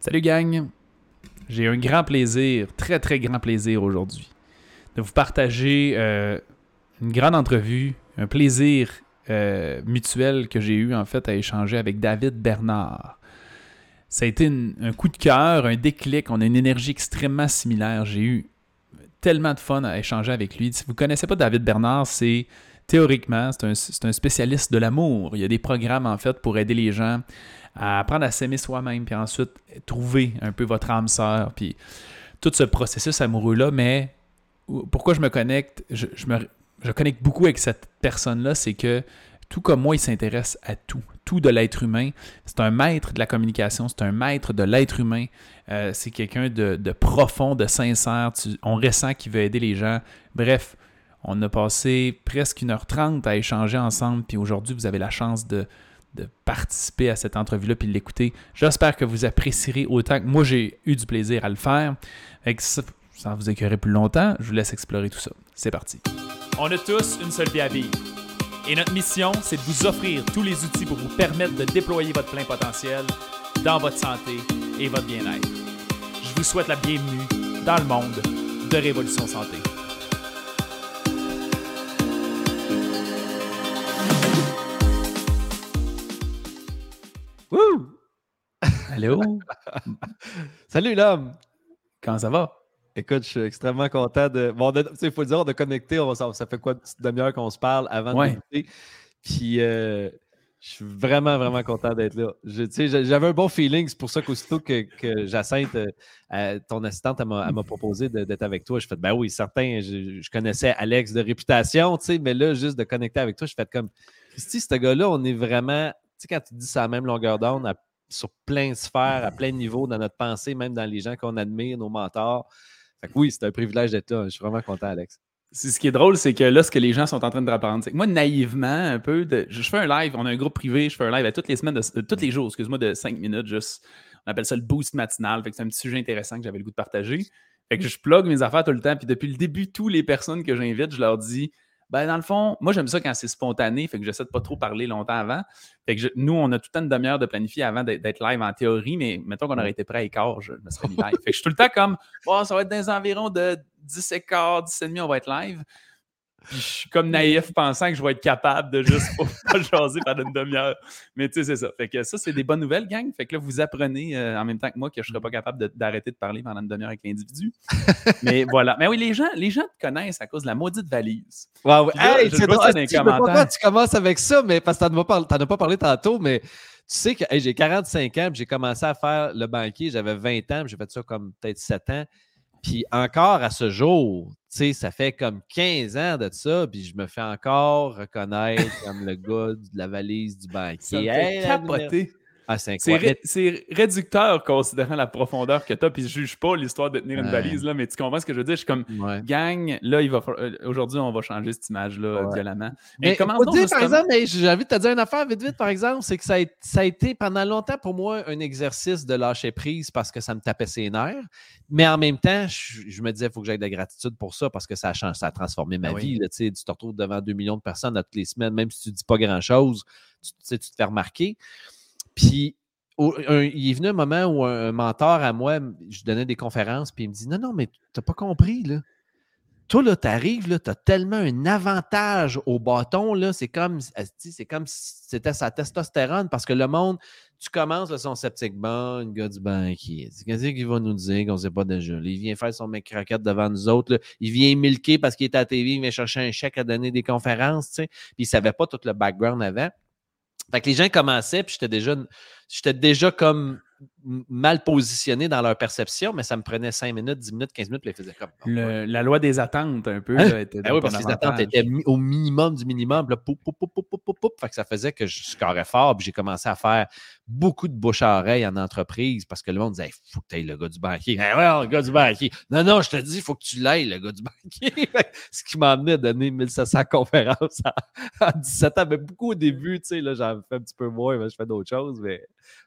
Salut gang! J'ai un grand plaisir, très très grand plaisir aujourd'hui de vous partager euh, une grande entrevue, un plaisir euh, mutuel que j'ai eu en fait à échanger avec David Bernard. Ça a été un coup de cœur, un déclic, on a une énergie extrêmement similaire. J'ai eu tellement de fun à échanger avec lui. Si vous ne connaissez pas David Bernard, c'est théoriquement, c'est un, un, spécialiste de l'amour. Il y a des programmes en fait pour aider les gens à apprendre à s'aimer soi-même, puis ensuite trouver un peu votre âme sœur, puis tout ce processus amoureux-là. Mais pourquoi je me connecte, je, me, je connecte beaucoup avec cette personne-là, c'est que tout comme moi, il s'intéresse à tout, tout de l'être humain. C'est un maître de la communication, c'est un maître de l'être humain. Euh, c'est quelqu'un de, de, profond, de sincère. on ressent qu'il veut aider les gens. Bref, on a passé presque 1h30 à échanger ensemble, puis aujourd'hui, vous avez la chance de, de participer à cette entrevue-là puis de l'écouter. J'espère que vous apprécierez autant que moi j'ai eu du plaisir à le faire. sans vous écœurer plus longtemps, je vous laisse explorer tout ça. C'est parti. On a tous une seule vie à vivre. Et notre mission, c'est de vous offrir tous les outils pour vous permettre de déployer votre plein potentiel dans votre santé et votre bien-être. Je vous souhaite la bienvenue dans le monde de Révolution Santé. Wouh! Allô? Salut l'homme! Comment ça va? Écoute, je suis extrêmement content de. Bon, il faut le dire, de connecter. On ça, fait quoi, une petite demi-heure qu'on se parle avant de connecter. Puis, euh, je suis vraiment, vraiment content d'être là. J'avais un bon feeling. C'est pour ça qu'aussitôt que, que Jacinthe, euh, ton assistante, elle m'a proposé d'être avec toi. Je fais, ben oui, certain. Je, connaissais Alex de réputation, mais là, juste de connecter avec toi, je fais comme, Christy, ce gars-là, on est vraiment sais, quand tu dis ça à la même longueur d'onde, sur plein de sphères, à plein de niveaux dans notre pensée, même dans les gens qu'on admire, nos mentors. Fait que oui, c'est un privilège d'être là. Je suis vraiment content, Alex. Ce qui est drôle, c'est que là, ce que les gens sont en train de reprendre, c'est que moi, naïvement, un peu, de, je fais un live, on a un groupe privé, je fais un live à toutes les semaines, de, tous les jours, excuse-moi, de 5 minutes, juste. On appelle ça le boost matinal. Fait que c'est un petit sujet intéressant que j'avais le goût de partager. Fait que je plug mes affaires tout le temps. Puis depuis le début, toutes les personnes que j'invite, je leur dis ben, dans le fond, moi, j'aime ça quand c'est spontané, fait que j'essaie de pas trop parler longtemps avant. Fait que nous, on a tout le temps une demi-heure de planifier avant d'être live en théorie, mais mettons qu'on aurait été prêt à écart, je me serais mis live. fait que je suis tout le temps comme, oh, ça va être dans les environs de 10 écarts, 10 et demi, on va être live. Puis je suis comme naïf pensant que je vais être capable de juste pas jaser pendant une demi-heure. Mais tu sais, c'est ça. Fait que ça, c'est des bonnes nouvelles, gang. Fait que là, vous apprenez euh, en même temps que moi que je ne serais pas capable d'arrêter de, parler pendant une demi-heure avec l'individu. Mais voilà. Mais oui, les gens, les gens te connaissent à cause de la maudite valise. Wow, hey, tu commences avec ça, mais parce que tu n'en as, pas parlé tantôt, mais tu sais que j'ai 45 ans, j'ai commencé à faire le banquier, j'avais 20 ans, j'ai fait ça comme peut-être 7 ans. Puis encore à ce jour, tu sais, ça fait comme 15 ans de ça, puis je me fais encore reconnaître comme le gars de la valise du banquier. Ça capoter. Ah, c'est réducteur considérant la profondeur que tu as. Puis je juge pas l'histoire de tenir une valise, là, mais tu comprends ce que je veux dire? Je suis comme, gang, là, il va euh, aujourd'hui, on va changer cette image-là violemment. Mais, comment dire, par exemple, j'ai envie de te dire une affaire vite, vite, par exemple, c'est que ça a, ça a, été pendant longtemps pour moi un exercice de lâcher prise parce que ça me tapait ses nerfs. Mais en même temps, je, me disais, il faut que j'aie de la gratitude pour ça parce que ça a, changé, ça a transformé ma ah vie. tu te retrouves devant 2 millions de personnes toutes les semaines, même si tu ne dis pas grand-chose, tu, tu te fais remarquer. Puis, il est venu un moment où un, mentor à moi, je donnais des conférences, puis il me dit Non, non, mais tu n'as pas compris, là. Toi, là, tu arrives, tu as tellement un avantage au bâton, là, c'est comme, c'est comme si c'était sa testostérone, parce que le monde, tu commences là, son sceptique, bon, le gars du banquier, qu'est-ce qu'il va nous dire qu'on ne sait pas déjà? Il vient faire son mec croquette devant nous autres, il vient milquer parce qu'il est à la TV, il vient chercher un chèque à donner des conférences, tu sais, puis il ne savait pas tout le background avant. Fait que les gens commençaient, puis j'étais déjà, j'étais déjà comme mal positionné dans leur perception, mais ça me prenait 5 minutes, 10 minutes, 15 minutes, puis ils faisaient comme. la loi des attentes, un peu. Hein? Ah oui, parce que les attentes étaient au minimum du minimum. Là, pou, pou, pou, fait que ça faisait que je scorais fort, puis j'ai commencé à faire beaucoup de bouche à oreille en entreprise parce que le monde disait il faut que tu ailles le gars du banquier. Ouais, le gars du banquier. Non, non, je te dis, il faut que tu l'ailles, le gars du banquier. Ce qui m'a amené à donner 1700 conférences à, 17 ans. Mais beaucoup au début, tu sais, là, j'en fais un petit peu moins, mais je fais d'autres choses. Mais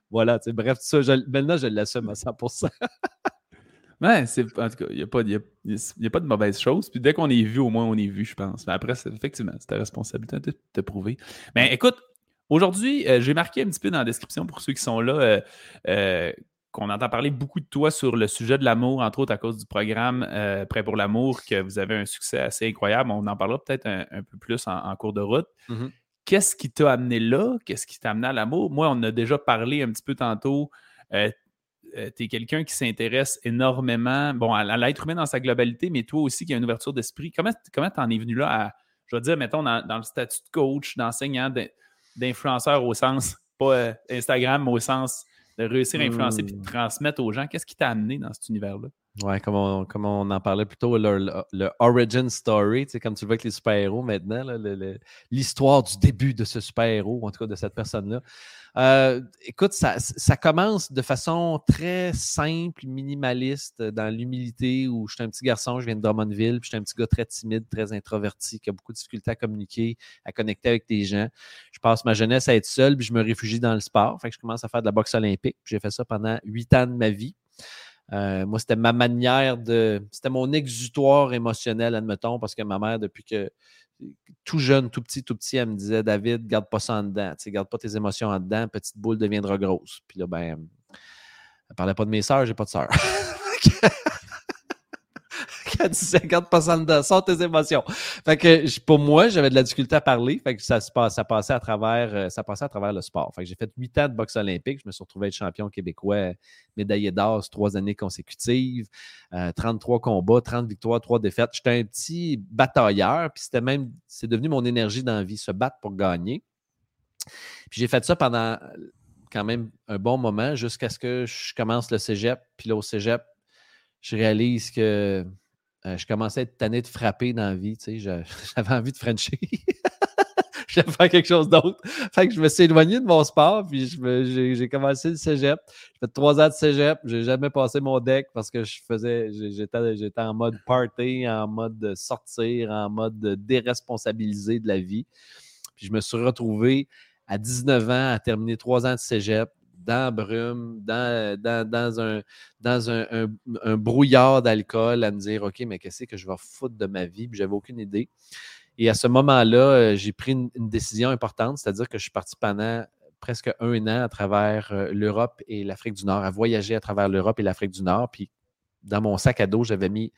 voilà, tu sais, bref, ça, maintenant, je l'assume à 100%. Ouais, c'est, en tout cas, il n'y a, pas, a, pas de mauvaise chose. Puis dès qu'on est vu, au moins on est vu, je pense. Mais après, effectivement, c'est ta responsabilité de te prouver. Mais écoute, Aujourd'hui, euh, j'ai marqué un petit peu dans la description pour ceux qui sont là euh, euh, qu'on entend parler beaucoup de toi sur le sujet de l'amour, entre autres à cause du programme Prêt pour l'amour, que vous avez un succès assez incroyable. On en parlera peut-être un, peu plus en, cours de route. Mmh Qu'est-ce qui t'a amené là? Qu'est-ce qui t'a amené à l'amour? Moi, on a déjà parlé un petit peu tantôt. Tu es quelqu'un qui s'intéresse énormément bon, à, l'être humain dans sa globalité, mais toi aussi qui as une ouverture d'esprit. Comment tu en es venu là à, je veux dire, mettons, dans, le statut de coach, d'enseignant, d'influenceur au sens, pas euh, Instagram, mais au sens de réussir à influencer et de hmm. transmettre aux gens. Qu'est-ce qui t'a amené dans cet univers-là? Ouais, comme on, comme on en parlait plus tôt, le, origin story, comme tu le vois avec les super-héros maintenant, l'histoire du début de ce super-héros, en tout cas de cette personne-là. Euh, écoute, ça, ça, commence de façon très simple, minimaliste, dans l'humilité, où je suis un petit garçon, je viens de Drummondville, puis je suis un petit gars très timide, très introverti, qui a beaucoup de difficultés à communiquer, à connecter avec des gens. Je passe ma jeunesse à être seul, puis je me réfugie dans le sport. Fait que je commence à faire de la boxe olympique. J'ai fait ça pendant huit ans de ma vie. Euh, moi, c'était ma manière de. C'était mon exutoire émotionnel, admettons, parce que ma mère, depuis que tout jeune, tout petit, tout petit, elle me disait David, garde pas ça en dedans. Tu garde pas tes émotions en dedans, petite boule deviendra grosse. Puis là, ben, elle parlait pas de mes sœurs, j'ai pas de sœurs. garde pas ça en dedans, sors tes émotions. Fait que pour moi, j'avais de la difficulté à parler. Fait que ça, se passe, ça, passait à travers, euh, ça passait à travers le sport. Fait que j'ai fait huit ans de boxe olympique. Je me suis retrouvé être champion québécois, médaillé d'or trois années consécutives, 33 euh, combats, 30 victoires, 3 défaites. J'étais un petit batailleur, puis c'était même, c'est devenu mon énergie d'envie, se battre pour gagner. Puis j'ai fait ça pendant quand même un bon moment jusqu'à ce que je commence le cégep. Puis là, au cégep, je réalise que euh, je commençais à être tanné de frapper dans la vie. Tu sais, j'avais envie de frencher. je faire quelque chose d'autre. Fait que je me suis éloigné de mon sport, puis j'ai commencé le cégep. J'ai fait trois ans de cégep. J'ai jamais passé mon deck parce que je faisais, j'étais en mode party, en mode sortir, en mode déresponsabiliser de la vie. Puis je me suis retrouvé à 19 ans à terminer trois ans de cégep dans brume, dans, un, brouillard d'alcool à me dire OK, mais qu'est-ce que je vais foutre de ma vie? Puis j'avais aucune idée. Et à ce moment-là, euh, j'ai pris une, décision importante, c'est-à-dire que je suis parti pendant presque un an à travers euh, l'Europe et l'Afrique du Nord, à voyager à travers l'Europe et l'Afrique du Nord. Puis dans mon sac à dos, j'avais mis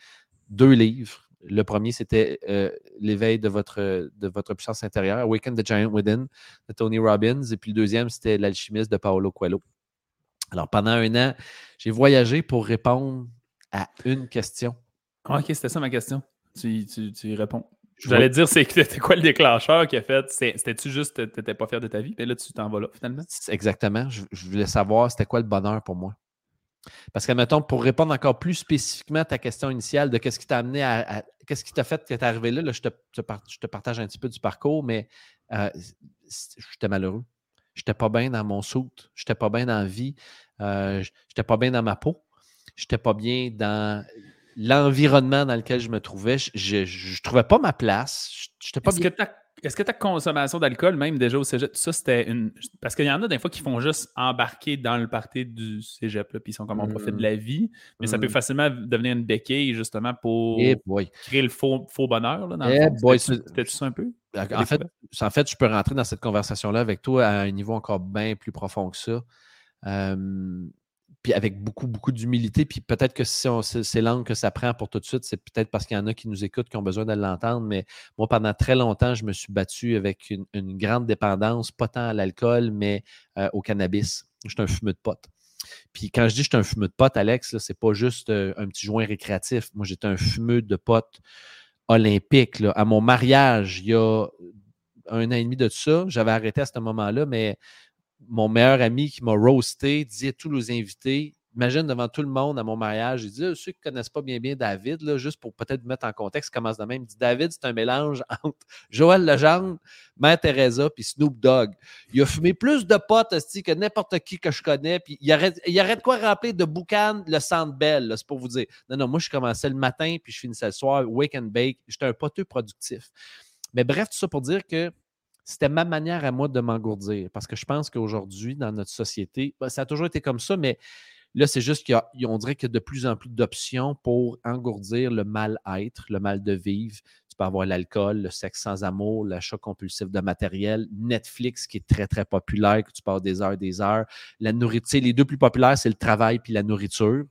deux livres. Le premier, c'était euh, L'éveil de votre, de votre puissance intérieure, Awaken the Giant Within de Tony Robbins. Et puis le deuxième, c'était L'alchimiste de Paolo Coelho. Alors pendant un an, j'ai voyagé pour répondre à une question. Ah, ok, c'était ça ma question. Tu, tu, tu réponds. J'allais dire, c'était quoi le déclencheur qui a fait? C'était-tu juste, tu n'étais pas fier de ta vie? Et là, tu t'en vas là, finalement? Exactement. Je, je voulais savoir c'était quoi le bonheur pour moi. Parce que, mettons, pour répondre encore plus spécifiquement à ta question initiale de qu'est-ce qui t'a amené à. qu'est-ce qui t'a fait que tu es arrivé là, je, te, je, te, partage un petit peu du parcours, mais euh, j'étais malheureux. J'étais pas bien dans mon soute. J'étais pas bien dans la vie. Euh, j'étais pas bien dans ma peau. J'étais pas bien dans l'environnement dans lequel je me trouvais. Je ne trouvais pas ma place. J'étais pas bien. Est-ce que ta consommation d'alcool, même déjà au cégep, ça c'était une. Parce qu'il y en a des fois qui font juste embarquer dans le party du cégep, puis ils sont comme on profite de la vie, mais ça peut mmh. facilement devenir une béquille justement pour eh créer le faux, faux bonheur. Là, dans eh C'était ça un peu? En fait, en fait, je peux rentrer dans cette conversation-là avec toi à un niveau encore bien plus profond que ça puis avec beaucoup, beaucoup d'humilité. Puis peut-être que si c'est l'angle que ça prend pour tout de suite, c'est peut-être parce qu'il y en a qui nous écoutent, qui ont besoin de l'entendre. Mais moi, pendant très longtemps, je me suis battu avec une, grande dépendance, pas tant à l'alcool, mais euh, au cannabis. Je suis un fumeux de pote. Puis quand je dis suis un fumeux de pote, Alex, c'est pas juste euh, un petit joint récréatif. Moi, j'étais un fumeux de pote olympique. À mon mariage, il y a un an et demi de ça, j'avais arrêté à ce moment-là, mais mon meilleur ami qui m'a roasté disait à tous nos invités Imagine devant tout le monde à mon mariage, il dit ah, ceux qui ne connaissent pas bien David, là, juste pour peut-être mettre en contexte, commence de même. Il dit David, c'est un mélange entre Joël Legendre, Mère Teresa puis Snoop Dogg. Il a fumé plus de potes que n'importe qui que je connais, puis il arrête, il de quoi rappeler de boucan le centre belle, c'est pour vous dire. Non, non, moi, je commençais le matin, puis je finissais le soir, wake and bake. J'étais un poteux productif. Mais bref, tout ça pour dire que c'était ma manière à moi de m'engourdir. Parce que je pense qu'aujourd'hui, dans notre société, ben, ça a toujours été comme ça, mais là, c'est juste qu'on dirait qu'il y a de plus en plus d'options pour engourdir le mal-être, le mal de vivre. Tu peux avoir l'alcool, le sexe sans amour, l'achat compulsif de matériel, Netflix qui est très, très populaire, que tu passes des heures, des heures. La nourriture, les deux plus populaires, c'est le travail puis la nourriture.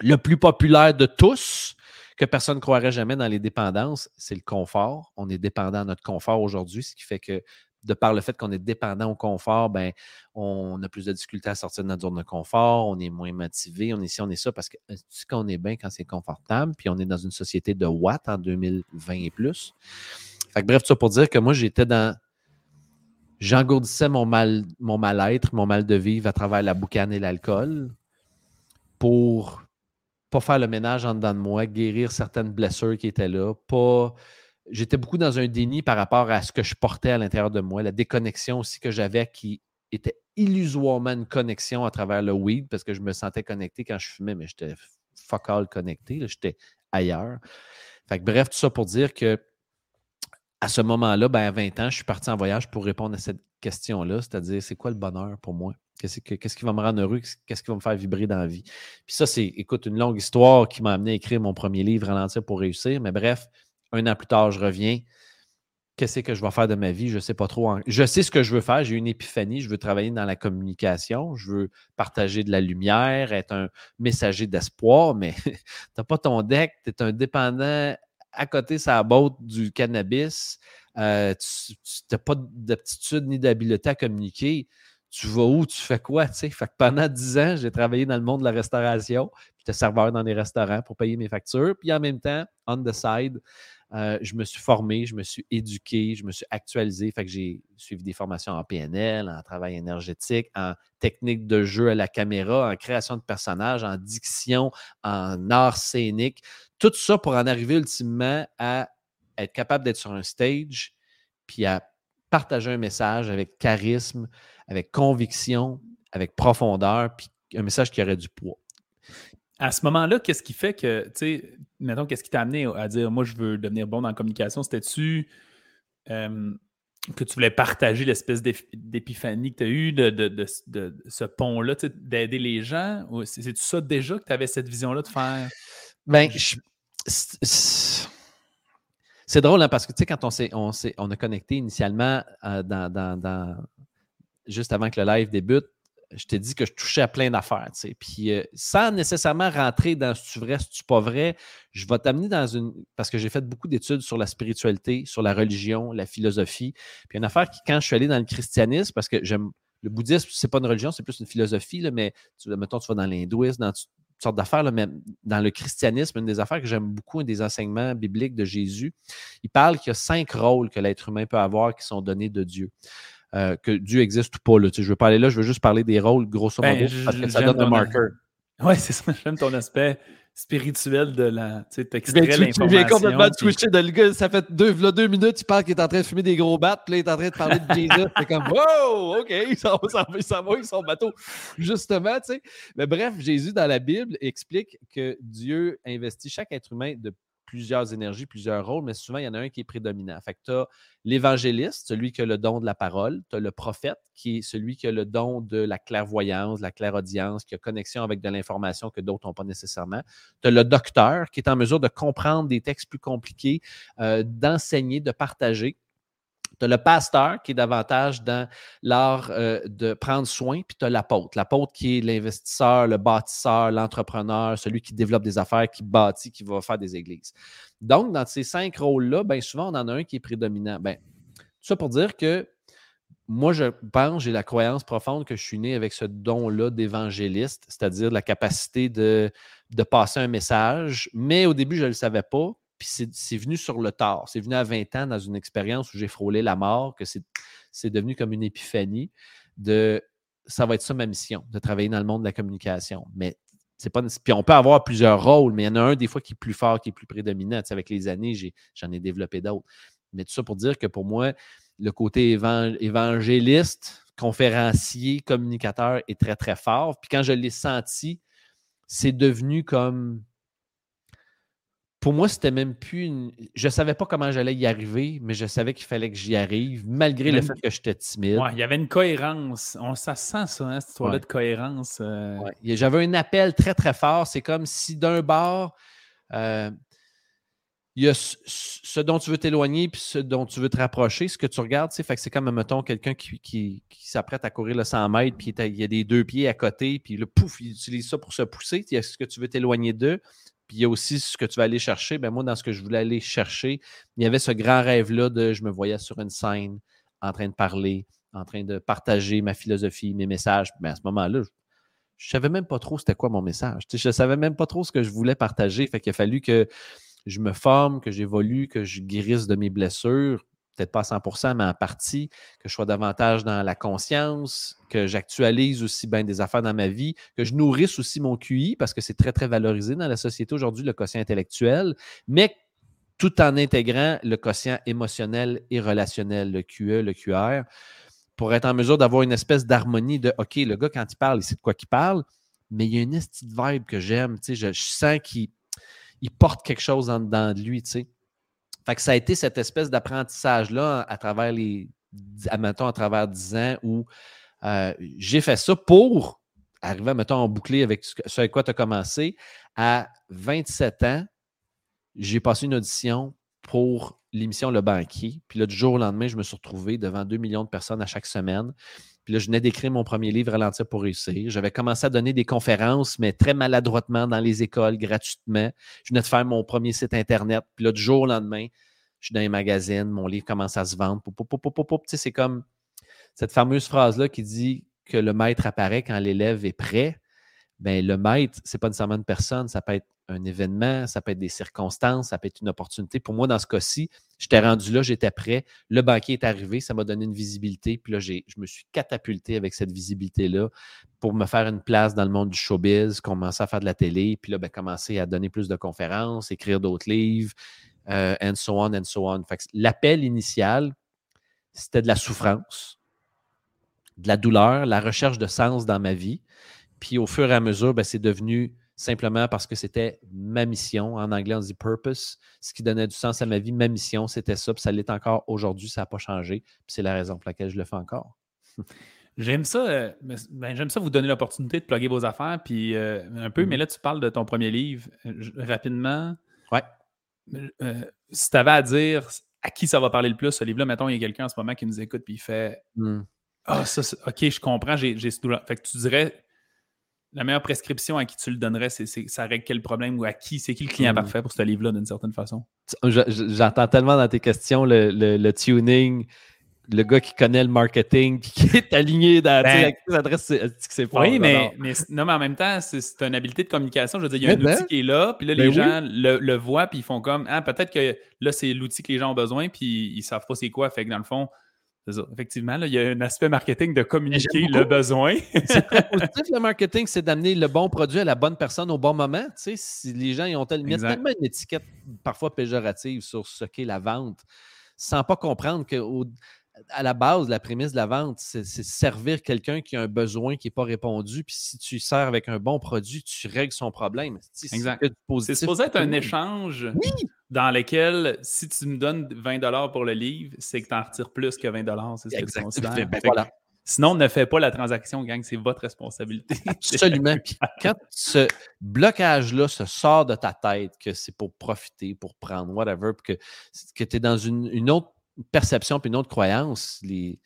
Le plus populaire de tous, que personne ne croirait jamais dans les dépendances, c'est le confort. On est dépendant de notre confort aujourd'hui, ce qui fait que de par le fait qu'on est dépendant au confort, ben, on a plus de difficultés à sortir de notre zone de confort, on est moins motivé, on est ici, on est ça, parce que euh, tu qu'on est bien quand c'est confortable, puis on est dans une société de watts en 2020 et plus. Fait que bref, tout ça pour dire que moi, j'étais dans. J'engourdissais mon mal, mon mal-être, mon mal de vivre à travers la boucane et l'alcool pour pas faire le ménage en dedans de moi, guérir certaines blessures qui étaient là, pas j'étais beaucoup dans un déni par rapport à ce que je portais à l'intérieur de moi, la déconnexion aussi que j'avais qui était illusoirement une connexion à travers le weed parce que je me sentais connecté quand je fumais, mais j'étais fuck all connecté, j'étais ailleurs. Fait bref, tout ça pour dire que à ce moment-là, ben, à 20 ans, je suis parti en voyage pour répondre à cette question-là, c'est-à-dire c'est quoi le bonheur pour moi? Qu'est-ce, qui va me rendre heureux? Qu'est-ce qui va me faire vibrer dans la vie? Puis ça, c'est, écoute, une longue histoire qui m'a amené à écrire mon premier livre, Ralentir pour réussir. Mais bref, un an plus tard, je reviens. Qu'est-ce que je vais faire de ma vie? Je ne sais pas trop. Je sais ce que je veux faire. J'ai une épiphanie. Je veux travailler dans la communication. Je veux partager de la lumière, être un messager d'espoir, mais tu n'as pas ton deck. Tu es un dépendant à côté, ça botte du cannabis. Euh, tu n'as pas d'aptitude ni d'habileté à communiquer. Tu vas où? Tu fais quoi? Fait que pendant dix ans, j'ai travaillé dans le monde de la restauration. J'étais serveur dans des restaurants pour payer mes factures. Puis en même temps, on the side, euh, je me suis formé, je me suis éduqué, je me suis actualisé. Fait que j'ai suivi des formations en PNL, en travail énergétique, en technique de jeu à la caméra, en création de personnages, en diction, en art scénique. Tout ça pour en arriver ultimement à être capable d'être sur un stage, puis à partager un message avec charisme, avec conviction, avec profondeur, puis un message qui aurait du poids à ce moment-là, qu'est-ce qui fait que, tu sais, mettons, qu'est-ce qui t'a amené à dire, moi, je veux devenir bon dans la communication? C'était-tu que tu voulais partager l'espèce d'épiphanie que tu as eue de, ce pont-là, d'aider les gens? C'est-tu ça déjà que tu avais cette vision-là de faire? Ben, c'est drôle, hein, parce que, tu sais, quand on, on, on a connecté initialement euh, dans, juste avant que le live débute, je t'ai dit que je touchais à plein d'affaires. Puis euh, sans nécessairement rentrer dans ce tu vrai, ce tu pas vrai, je vais t'amener dans une. Parce que j'ai fait beaucoup d'études sur la spiritualité, sur la religion, la philosophie. Puis une affaire qui, quand je suis allé dans le christianisme, parce que j'aime. Le bouddhisme, c'est pas une religion, c'est plus une philosophie, mais tu, mettons, tu vas dans l'hindouisme, dans toutes sortes d'affaires, mais dans le christianisme, une des affaires que j'aime beaucoup, un des enseignements bibliques de Jésus, il parle qu'il y a cinq rôles que l'être humain peut avoir qui sont donnés de Dieu. Euh, que Dieu existe ou pas. Là. Tu sais, je veux parler là, je veux juste parler des rôles, grosso ben, modo, parce que ça donne un marqueur. Oui, c'est ça. J'aime ton aspect spirituel de la. Tu sais. Tu viens complètement de switcher de le gars, ça fait deux, là, deux minutes, il parle qu'il est en train de fumer des gros battes, puis là, il est en train de parler de Jésus. C'est comme, wow, OK, s'en va, s'en va, il s'en bateau. Justement, tu sais. Mais bref, Jésus, dans la Bible, explique que Dieu investit chaque être humain de plusieurs énergies, plusieurs rôles, mais souvent, il y en a un qui est prédominant. Fait que tu as l'évangéliste, celui qui a le don de la parole, tu as le prophète, qui est celui qui a le don de la clairvoyance, la clairaudience, qui a connexion avec de l'information que d'autres n'ont pas nécessairement. Tu as le docteur, qui est en mesure de comprendre des textes plus compliqués, euh, d'enseigner, de partager. Le pasteur qui est davantage dans l'art euh, de prendre soin, puis tu as l'apôtre. L'apôtre qui est l'investisseur, le bâtisseur, l'entrepreneur, celui qui développe des affaires, qui bâtit, qui va faire des églises. Donc, dans ces cinq rôles-là, bien souvent, on en a un qui est prédominant. Bien, tout ça pour dire que moi, je pense, j'ai la croyance profonde que je suis né avec ce don-là d'évangéliste, c'est-à-dire la capacité de, de passer un message, mais au début, je ne le savais pas. Puis c'est venu sur le tard. C'est venu à 20 ans dans une expérience où j'ai frôlé la mort, que c'est devenu comme une épiphanie de ça va être ça ma mission, de travailler dans le monde de la communication. Mais c'est pas. Puis on peut avoir plusieurs rôles, mais il y en a un des fois qui est plus fort, qui est plus prédominant. avec les années, j'en ai, développé d'autres. Mais tout ça pour dire que pour moi, le côté évangéliste, conférencier, communicateur est très, très fort. Puis quand je l'ai senti, c'est devenu comme pour moi, c'était même plus une. Je savais pas comment j'allais y arriver, mais je savais qu'il fallait que j'y arrive, malgré le fait que j'étais timide. Ouais, il y avait une cohérence. On, ça sent ça, hein, cette histoire-là de cohérence. Euh. J'avais un appel très, très fort. C'est comme si d'un bord, euh, il y a ce dont tu veux t'éloigner puis ce dont tu veux te rapprocher, ce que tu regardes. Fait que c'est comme, mettons, quelqu'un qui, qui, s'apprête à courir le 100 mètres, puis il y a des deux pieds à côté, puis le pouf, il utilise ça pour se pousser. Il y a ce que tu veux t'éloigner d'eux, il y a aussi ce que tu vas aller chercher. Ben moi, dans ce que je voulais aller chercher, il y avait ce grand rêve-là de je me voyais sur une scène en train de parler, en train de partager ma philosophie, mes messages. Mais à ce moment-là, je ne savais même pas trop c'était quoi mon message. je ne savais même pas trop ce que je voulais partager. Fait qu'il a fallu que je me forme, que j'évolue, que je guérisse de mes blessures, peut-être pas à 100% mais en partie, que je sois davantage dans la conscience, que j'actualise aussi bien des affaires dans ma vie, que je nourrisse aussi mon QI, parce que c'est très, très valorisé dans la société aujourd'hui, le quotient intellectuel, mais tout en intégrant le quotient émotionnel et relationnel, le QE, le QR, pour être en mesure d'avoir une espèce d'harmonie de OK, le gars, quand il parle, il sait de quoi qu'il parle, mais il y a une petite vibe que j'aime, tu sais, je sens qu'il il porte quelque chose en dedans de lui, tu sais. Fait ça a été cette espèce d'apprentissage-là à travers les, à travers 10 ans où euh, j'ai fait ça pour arriver, mettons, en boucler avec ce avec quoi tu as commencé. À 27 ans, j'ai passé une audition pour l'émission Le Banquier. Puis là, du jour au lendemain, je me suis retrouvé devant 2 millions de personnes à chaque semaine. Puis là, je venais d'écrire mon premier livre, Ralentir pour réussir. J'avais commencé à donner des conférences, mais très maladroitement dans les écoles, gratuitement. Je venais de faire mon premier site Internet. Puis là, du jour au lendemain, je suis dans les magazines, mon livre commence à se vendre. C'est comme cette fameuse phrase-là qui dit que le maître apparaît quand l'élève est prêt. Bien, le maître, ce n'est pas nécessairement une personne, ça peut être un événement, ça peut être des circonstances, ça peut être une opportunité. Pour moi, dans ce cas-ci, j'étais rendu là, j'étais prêt. Le banquier est arrivé, ça m'a donné une visibilité. Puis là, je me suis catapulté avec cette visibilité-là pour me faire une place dans le monde du showbiz, commencer à faire de la télé, puis là, ben, commencer à donner plus de conférences, écrire d'autres livres, euh, and so on, and so on. L'appel initial, c'était de la souffrance, de la douleur, la recherche de sens dans ma vie. Puis au fur et à mesure, ben, c'est devenu simplement parce que c'était ma mission. En anglais, on dit purpose. Ce qui donnait du sens à ma vie, ma mission, c'était ça. Puis ça l'est encore aujourd'hui, ça n'a pas changé. Puis c'est la raison pour laquelle je le fais encore. J'aime ça, euh, ben, j'aime ça vous donner l'opportunité de plugger vos affaires, puis euh, un peu, mais mm-hmm. là, tu parles de ton premier livre. rapidement, ouais. Euh, si tu avais à dire à qui ça va parler le plus, ce livre-là, mettons, il y a quelqu'un en ce moment qui nous écoute, puis il fait mm. Ah, ça, ok, je comprends, j'ai ce Fait que tu dirais la meilleure prescription à qui tu le donnerais, c'est, ça règle quel problème ou à qui, c'est qui le client hmm. parfait pour ce livre-là d'une certaine façon? J'entends tellement dans tes questions le, tuning, le gars qui connaît le marketing, qui est aligné dans ben, adresses, c'est Oui, mais, mais, non, mais en même temps, c'est, une habileté de communication. Je veux dire, il y a un outil ben. qui est là, puis là, ben les gens le, voient, puis ils font comme, ah, peut-être que là, c'est l'outil que les gens ont besoin, puis ils savent pas c'est quoi. Fait que dans le fond, Effectivement, il y a un aspect marketing de communiquer le besoin. c'est très positif, le marketing, c'est d'amener le bon produit à la bonne personne au bon moment. Tu sais, si les gens ils ont tellement, une étiquette parfois péjorative sur ce qu'est la vente, sans pas comprendre que à la base, la prémisse de la vente, c'est servir quelqu'un qui a un besoin qui n'est pas répondu. Puis si tu sers avec un bon produit, tu règles son problème. Exact. C'est supposé être un échange dans lequel, si tu me donnes 20 pour le livre, c'est que tu en retires plus que 20 C'est ce que tu considères. Ben, voilà. Sinon, ne faites pas la transaction, gang, c'est votre responsabilité. Absolument. Puis quand ce blocage-là se sort de ta tête, que c'est pour profiter, pour prendre, whatever, que, que tu es dans une autre perception puis une autre croyance, les,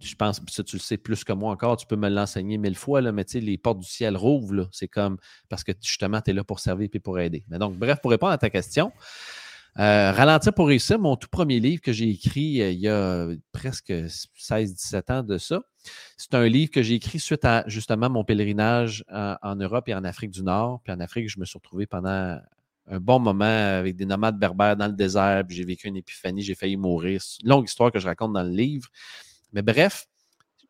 je pense, ça tu le sais plus que moi encore, tu peux me l'enseigner mille fois, là, mais tu sais, les portes du ciel rouvrent, c'est comme parce que justement, tu es là pour servir et pour aider. Mais donc, bref, pour répondre à ta question, euh, Ralentir pour réussir, mon tout premier livre que j'ai écrit euh, il y a presque 16-17 ans de ça. C'est un livre que j'ai écrit suite à justement mon pèlerinage en, Europe et en Afrique du Nord. Puis en Afrique, je me suis retrouvé pendant un bon moment avec des nomades berbères dans le désert, puis j'ai vécu une épiphanie, j'ai failli mourir. Une longue histoire que je raconte dans le livre. Mais bref,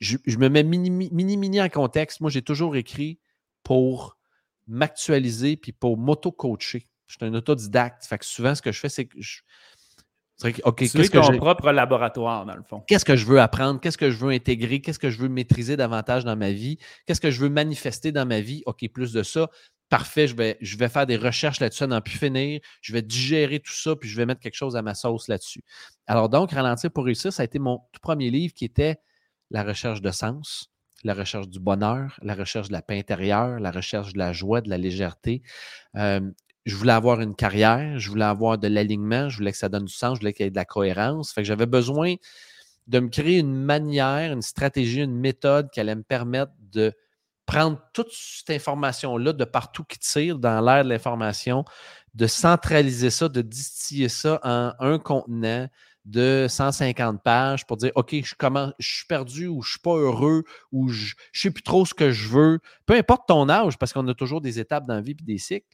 je, me mets mini-mini en contexte. Moi, j'ai toujours écrit pour m'actualiser puis pour m'auto-coacher. Je suis un autodidacte. Fait que souvent, ce que je fais, c'est que je, OK, qu'est-ce que ton propre laboratoire, dans le fond. Qu'est-ce que je veux apprendre? Qu'est-ce que je veux intégrer? Qu'est-ce que je veux maîtriser davantage dans ma vie? Qu'est-ce que je veux manifester dans ma vie? OK, plus de ça parfait, je vais, je vais faire des recherches là-dessus à n'en plus finir, je vais digérer tout ça, puis je vais mettre quelque chose à ma sauce là-dessus. Alors donc, Ralentir pour réussir, ça a été mon tout premier livre qui était la recherche de sens, la recherche du bonheur, la recherche de la paix intérieure, la recherche de la joie, de la légèreté. Euh, je voulais avoir une carrière, je voulais avoir de l'alignement, je voulais que ça donne du sens, je voulais qu'il y ait de la cohérence. Fait que j'avais besoin de me créer une manière, une stratégie, une méthode qui allait me permettre de prendre toute cette information-là de partout qui tire dans l'air de l'information, de centraliser ça, de distiller ça en un contenant de 150 pages pour dire OK, je, comment, je suis perdu ou je ne suis pas heureux ou je ne sais plus trop ce que je veux. Peu importe ton âge, parce qu'on a toujours des étapes dans la vie et des cycles.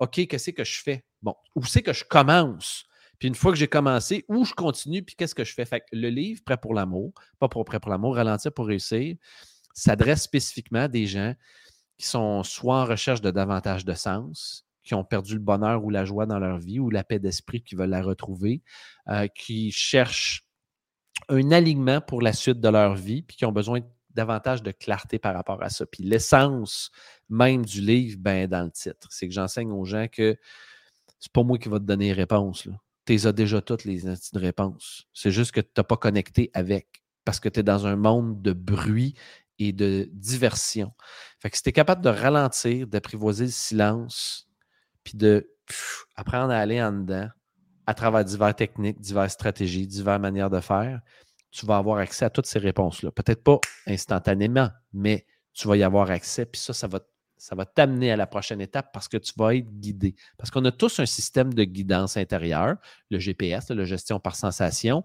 OK, qu'est-ce que je fais? Bon, où c'est que je commence? Puis une fois que j'ai commencé, où je continue, puis qu'est-ce que je fais? Fait que le livre Prêt pour l'amour, pas pour Prêt pour l'amour, Ralentir pour réussir, s'adresse spécifiquement à des gens qui sont soit en recherche de davantage de sens, qui ont perdu le bonheur ou la joie dans leur vie ou la paix d'esprit, qui veulent la retrouver, euh, qui cherchent un alignement pour la suite de leur vie, puis qui ont besoin davantage de clarté par rapport à ça. Puis l'essence même du livre, ben, dans le titre, c'est que j'enseigne aux gens que c'est pas moi qui va te donner les réponses. Tu as déjà toutes les réponses. C'est juste que tu n'as pas connecté avec parce que tu es dans un monde de bruit et de diversion. Fait que si tu es capable de ralentir, d'apprivoiser le silence, puis de apprendre à aller en dedans à travers diverses techniques, diverses stratégies, diverses manières de faire, tu vas avoir accès à toutes ces réponses-là. Peut-être pas instantanément, mais tu vas y avoir accès, puis ça, ça va t'amener à la prochaine étape parce que tu vas être guidé. Parce qu'on a tous un système de guidance intérieure, le GPS, la gestion par sensation,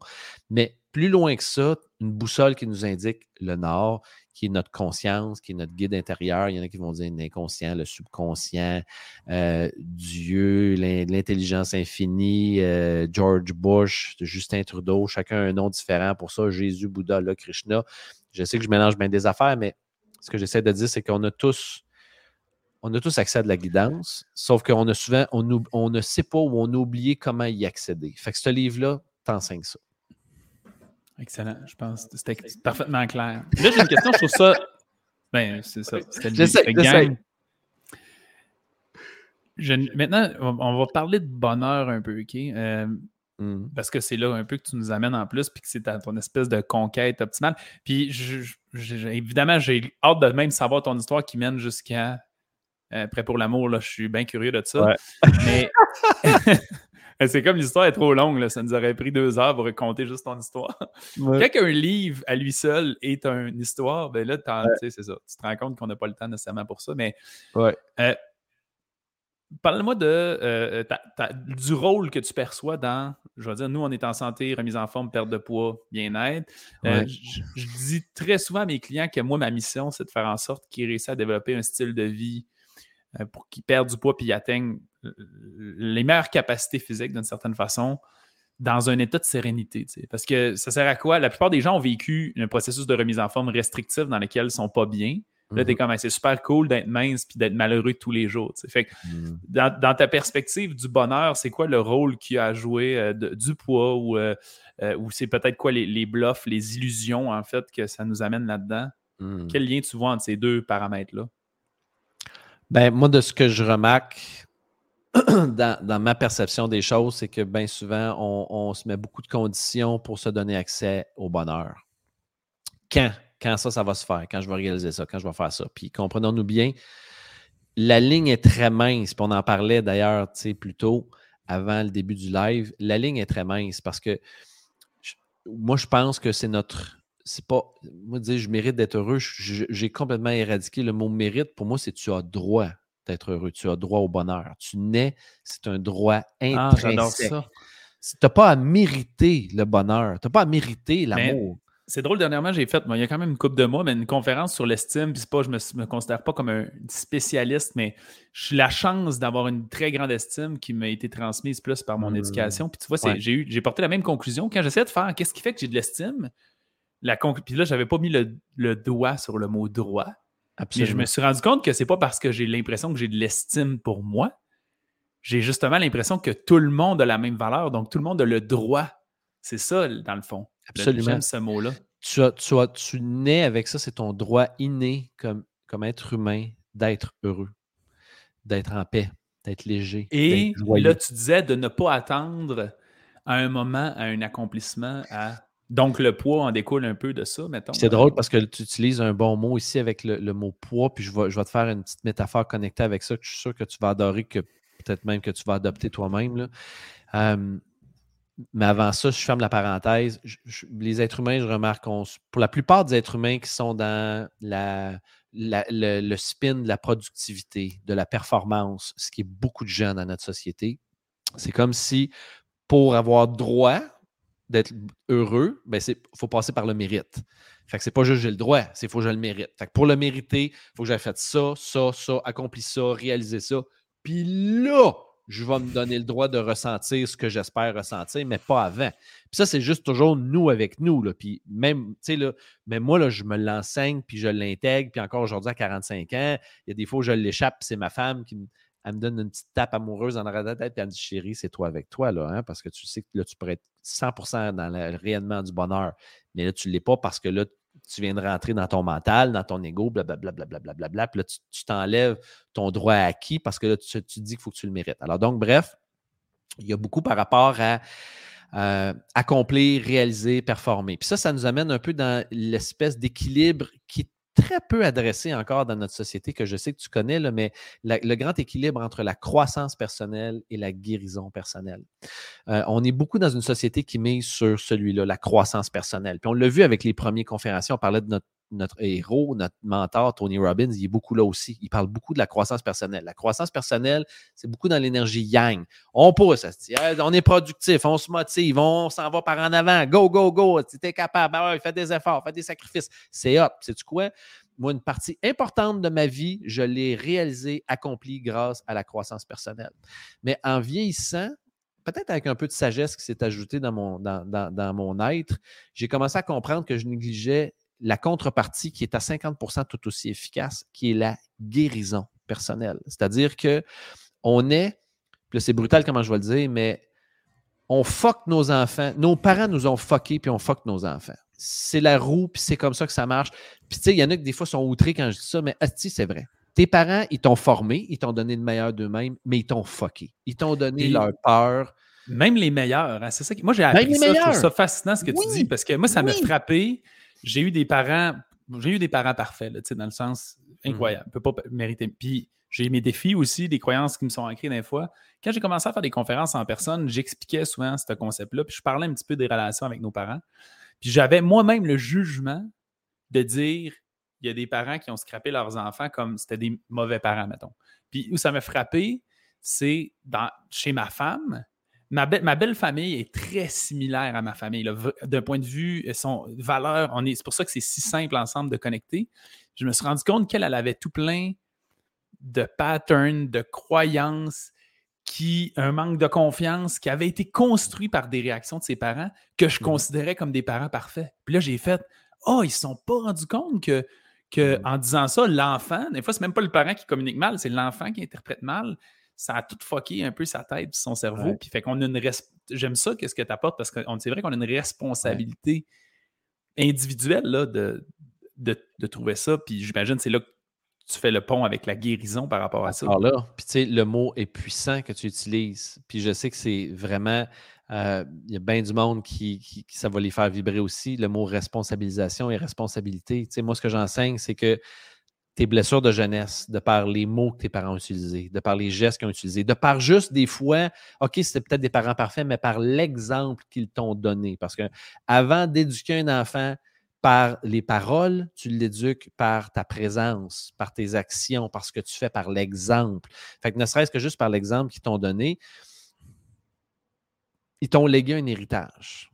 mais plus loin que ça, une boussole qui nous indique le nord, qui est notre conscience, qui est notre guide intérieur. Il y en a qui vont dire l'inconscient, le subconscient, euh, Dieu, l'intelligence infinie, euh, George Bush, Justin Trudeau, chacun un nom différent pour ça, Jésus, Bouddha, là, Krishna. Je sais que je mélange bien des affaires, mais ce que j'essaie de dire, c'est qu'on a tous on a tous accès à de la guidance, sauf qu'on a souvent, on, on, ne sait pas ou on a oublié comment y accéder. Fait que ce livre-là t'enseigne ça. Excellent. Je pense que c'était parfaitement clair. Là, j'ai une question, je trouve ça. Ben, c'est ça. C'était gang. Je, maintenant, on va parler de bonheur un peu, OK? Euh, hmm. Parce que c'est là un peu que tu nous amènes en plus, puis que c'est ton espèce de conquête optimale. Puis, évidemment, j'ai hâte de même savoir ton histoire qui mène jusqu'à euh, Prêt pour l'amour. Je suis bien curieux de ça. Mais C'est comme l'histoire est trop longue, là. ça nous aurait pris deux heures pour raconter juste ton histoire. Ouais. Quand un livre à lui seul est une histoire, ben là, c'est ça. Tu te rends compte qu'on n'a pas le temps nécessairement pour ça. Mais ouais. Euh, parle-moi de euh, du rôle que tu perçois dans, je veux dire, nous, on est en santé, remise en forme, perte de poids, bien-être. Euh, je, dis très souvent à mes clients que moi, ma mission, c'est de faire en sorte qu'ils réussissent à développer un style de vie pour qu'ils perdent du poids puis ils atteignent les meilleures capacités physiques d'une certaine façon dans un état de sérénité. Parce que ça sert à quoi? La plupart des gens ont vécu un processus de remise en forme restrictif dans lequel ils ne sont pas bien. Là, t'es mm-hmm. comme, c'est super cool d'être mince puis d'être malheureux tous les jours. Fait mm. dans, ta perspective du bonheur, c'est quoi le rôle qu'il a à jouer euh, du poids ou, euh, euh, ou c'est peut-être quoi les, les, bluffs, les illusions, en fait, que ça nous amène là-dedans? Mm. Quel lien tu vois entre ces deux paramètres-là? Ben, moi, de ce que je remarque, dans, ma perception des choses, c'est que bien souvent, on, se met beaucoup de conditions pour se donner accès au bonheur. Quand? Quand ça, ça va se faire? Quand je vais réaliser ça? Quand je vais faire ça? Puis comprenons-nous bien, la ligne est très mince. Puis on en parlait d'ailleurs plus tôt, avant le début du live. La ligne est très mince parce que moi, je pense que c'est notre. C'est pas. Moi, dire je mérite d'être heureux, j'ai complètement éradiqué le mot mérite. Pour moi, c'est tu as droit d'être heureux. Tu as droit au bonheur. Tu nais, c'est un droit ah, intrinsèque. Ah, tu n'as pas à mériter le bonheur. Tu n'as pas à mériter l'amour. C'est drôle, dernièrement, j'ai fait, il y a quand même une couple de mois, mais une conférence sur l'estime. Puis pas, je ne me, considère pas comme un spécialiste, mais j'ai la chance d'avoir une très grande estime qui m'a été transmise plus par mon mmh. éducation. Puis tu vois, j'ai porté la même conclusion. Quand j'essayais de faire qu'est-ce qui fait que j'ai de l'estime, la puis là, je n'avais pas mis le, le, doigt sur le mot droit. Mais je me suis rendu compte que c'est pas parce que j'ai l'impression que j'ai de l'estime pour moi. J'ai justement l'impression que tout le monde a la même valeur, donc tout le monde a le droit. C'est ça, dans le fond. Absolument. J'aime ce mot-là. Tu, tu, tu nais avec ça, c'est ton droit inné comme, comme être humain d'être heureux, d'être en paix, d'être léger. Et là, tu disais de ne pas attendre à un moment, à un accomplissement, à donc, le poids en découle un peu de ça, mettons. C'est drôle parce que tu utilises un bon mot ici avec le, mot poids, puis je vais, je vais, te faire une petite métaphore connectée avec ça que je suis sûr que tu vas adorer, que peut-être même que tu vas adopter toi-même. mais avant ça, je ferme la parenthèse. les êtres humains, je remarque, pour la plupart des êtres humains qui sont dans la, le, spin de la productivité, de la performance, ce qui est beaucoup de gens dans notre société, c'est comme si pour avoir droit d'être heureux, il ben, faut passer par le mérite. Fait que c'est pas juste j'ai le droit, c'est faut que je le mérite. Fait pour le mériter, il faut que j'aie fait ça, ça, ça, accompli ça, réalisé ça. Puis là, je vais me donner le droit de ressentir ce que j'espère ressentir, mais pas avant. Puis ça, c'est juste toujours nous avec nous. Là. Puis même, tu sais, mais moi, je me l'enseigne, puis je l'intègre, puis encore aujourd'hui, à 45 ans, il y a des fois où je l'échappe, c'est ma femme qui me elle me donne une petite tape amoureuse dans la tête, puis elle me dit Chérie, c'est toi avec toi, là, hein, parce que tu sais que là, tu pourrais être 100% dans le réellement du bonheur. Mais là, tu ne l'es pas parce que là, tu viens de rentrer dans ton mental, dans ton ego, blablabla, blablabla, bla, puis là, tu t'enlèves ton droit acquis parce que là, tu, tu dis qu'il faut que tu le mérites. Alors, donc, bref, il y a beaucoup par rapport à euh, accomplir, réaliser, performer. Puis ça, ça nous amène un peu dans l'espèce d'équilibre qui très peu adressé encore dans notre société, que je sais que tu connais, là, mais le grand équilibre entre la croissance personnelle et la guérison personnelle. Euh, on est beaucoup dans une société qui mise sur celui-là, la croissance personnelle. Puis on l'a vu avec les premiers conférenciers, on parlait de notre notre héros, notre mentor, Tony Robbins, il est beaucoup là aussi. Il parle beaucoup de la croissance personnelle. La croissance personnelle, c'est beaucoup dans l'énergie yang. On pousse, on est productif, on se motive, on s'en va par en avant. Go, go, go. Tu es capable. Ah fais des efforts, fais des sacrifices. C'est hop. Sais-tu quoi? Moi, une partie importante de ma vie, je l'ai réalisée, accomplie grâce à la croissance personnelle. Mais en vieillissant, peut-être avec un peu de sagesse qui s'est ajoutée dans mon être, j'ai commencé à comprendre que je négligeais la contrepartie qui est à 50% tout aussi efficace, qui est la guérison personnelle. C'est-à-dire que on est, puis c'est brutal comment je vais le dire, mais on fuck nos enfants. Nos parents nous ont fucké, puis on fuck nos enfants. C'est la roue, puis c'est comme ça que ça marche. Puis tu sais, il y en a qui des fois sont outrés quand je dis ça, mais c'est vrai. Tes parents, ils t'ont formé, ils t'ont donné le meilleur d'eux-mêmes, mais ils t'ont fucké. Ils t'ont donné leur peur. Même les meilleurs. Hein, c'est ça moi, j'ai appris ça. Je trouve ça fascinant ce que tu dis parce que moi, ça m'a frappé j'ai eu des parents, j'ai eu des parents parfaits, là, dans le sens mmh incroyable. ne peut pas mériter. Puis j'ai mes défis aussi, des croyances qui me sont ancrées des fois. Quand j'ai commencé à faire des conférences en personne, j'expliquais souvent ce concept-là, puis je parlais un petit peu des relations avec nos parents. Puis j'avais moi-même le jugement de dire il y a des parents qui ont scrappé leurs enfants comme c'était des mauvais parents, mettons. Puis où ça m'a frappé, c'est chez ma femme, ma, belle famille est très similaire à ma famille. D'un point de vue, euh, son valeur, c'est pour ça que c'est si simple ensemble de connecter. Je me suis rendu compte qu'elle avait tout plein de patterns, de croyances, qui, un manque de confiance qui avait été construit par des réactions de ses parents que je mmh considérais comme des parents parfaits. Puis là, j'ai fait Oh, ils ne se sont pas rendus compte que, que mmh en disant ça, l'enfant, des fois, c'est même pas le parent qui communique mal, c'est l'enfant qui interprète mal ça a tout fucké un peu sa tête son cerveau. Puis fait qu'on a une J'aime ça, qu'est-ce que tu apportes, parce que c'est vrai qu'on a une responsabilité individuelle là, de, de, trouver ça. Puis j'imagine c'est là que tu fais le pont avec la guérison par rapport à ça. Alors là, puis tu sais, le mot est puissant que tu utilises. Puis je sais que c'est vraiment. Euh, il y a bien du monde qui, qui, ça va les faire vibrer aussi. Le mot responsabilisation et responsabilité. Tu sais, moi, ce que j'enseigne, c'est que tes blessures de jeunesse, de par les mots que tes parents ont utilisés, de par les gestes qu'ils ont utilisés, de par juste des fois, OK, c'était peut-être des parents parfaits, mais par l'exemple qu'ils t'ont donné. Parce que avant d'éduquer un enfant par les paroles, tu l'éduques par ta présence, par tes actions, par ce que tu fais, par l'exemple. Fait que ne serait-ce que juste par l'exemple qu'ils t'ont donné, ils t'ont légué un héritage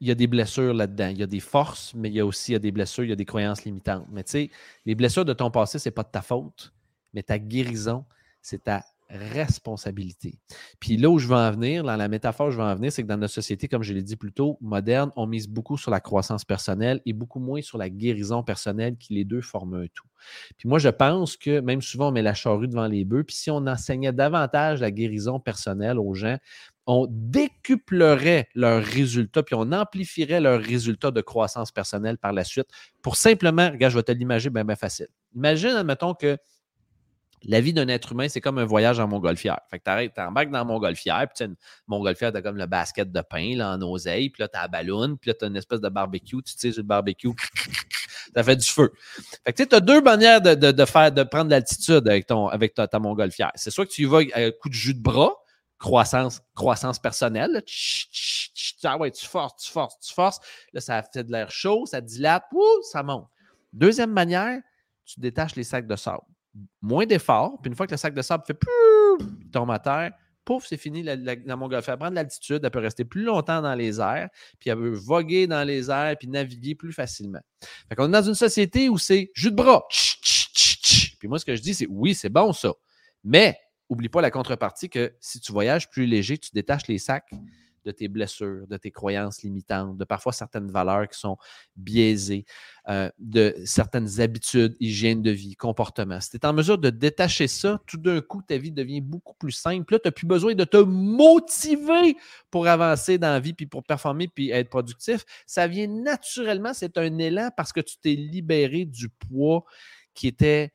il y a des blessures là-dedans. Il y a des forces, mais il y a aussi des blessures, il y a des croyances limitantes. Mais tu sais, les blessures de ton passé, ce n'est pas de ta faute, mais ta guérison, c'est ta responsabilité. Puis là où je veux en venir, dans la métaphore je veux en venir, c'est que dans notre société, comme je l'ai dit plus tôt, moderne, on mise beaucoup sur la croissance personnelle et beaucoup moins sur la guérison personnelle, qui les deux forment un tout. Puis moi, je pense que même souvent, on met la charrue devant les bœufs. Puis si on enseignait davantage la guérison personnelle aux gens, on décuplerait leurs résultats, puis on amplifierait leurs résultats de croissance personnelle par la suite pour simplement, regarde, je vais te l'imaginer bien, bien facile. Imagine, admettons que la vie d'un être humain, c'est comme un voyage en montgolfière. Fait que t'arrêtes, t'embarques dans montgolfière, puis montgolfière, t'as comme le basket de pain là, en oseille, puis là, t'as la ballon, puis là, t'as une espèce de barbecue, tu sais, sur le barbecue, Ça fait du feu. Fait que tu as deux manières de, faire, de prendre l'altitude avec, ton, avec ta, montgolfière. C'est soit que tu y vas avec un coup de jus de bras, croissance, croissance personnelle. ah ouais, tu forces, tu forces, tu forces. Là, ça fait de l'air chaud, ça dilate, ça monte. Deuxième manière, tu détaches les sacs de sable. Moins d'effort, puis une fois que le sac de sable fait il tombe à terre, pouf, c'est fini. La, la, montgolfière elle prend de l'altitude, elle peut rester plus longtemps dans les airs, puis elle peut voguer dans les airs, puis naviguer plus facilement. Fait qu'on est dans une société où c'est jus de bras. Puis moi, ce que je dis, c'est oui, c'est bon ça. Mais oublie pas la contrepartie que si tu voyages plus léger, tu détaches les sacs de tes blessures, de tes croyances limitantes, de parfois certaines valeurs qui sont biaisées, euh, de certaines habitudes, hygiène de vie, comportement. Si tu es en mesure de détacher ça, tout d'un coup, ta vie devient beaucoup plus simple. Là, tu n'as plus besoin de te motiver pour avancer dans la vie, puis pour performer, puis être productif. Ça vient naturellement, c'est un élan parce que tu t'es libéré du poids qui était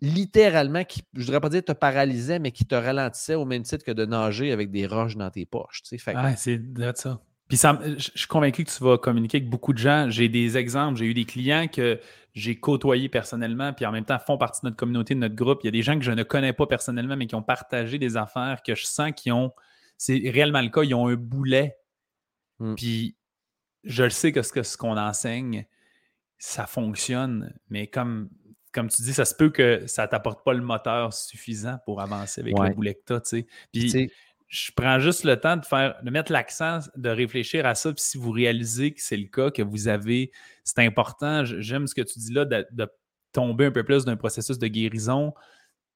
littéralement, qui, je ne voudrais pas dire te paralysait, mais qui te ralentissait au même titre que de nager avec des roches dans tes poches. Tu sais, c'est ça. Puis je suis convaincu que tu vas communiquer avec beaucoup de gens. J'ai des exemples, j'ai eu des clients que j'ai côtoyés personnellement, puis en même temps font partie de notre communauté, de notre groupe. Il y a des gens que je ne connais pas personnellement, mais qui ont partagé des affaires que je sens qu'ils ont, c'est réellement le cas, ils ont un boulet. Hmm. Puis je le sais que ce qu'on enseigne, ça fonctionne, mais comme comme tu dis, ça se peut que ça ne t'apporte pas le moteur suffisant pour avancer avec le boulet que tu sais. Puis je prends juste le temps de faire, de mettre l'accent, de réfléchir à ça. Puis si vous réalisez que c'est le cas, que vous avez, c'est important. J'aime ce que tu dis là, de, tomber un peu plus d'un processus de guérison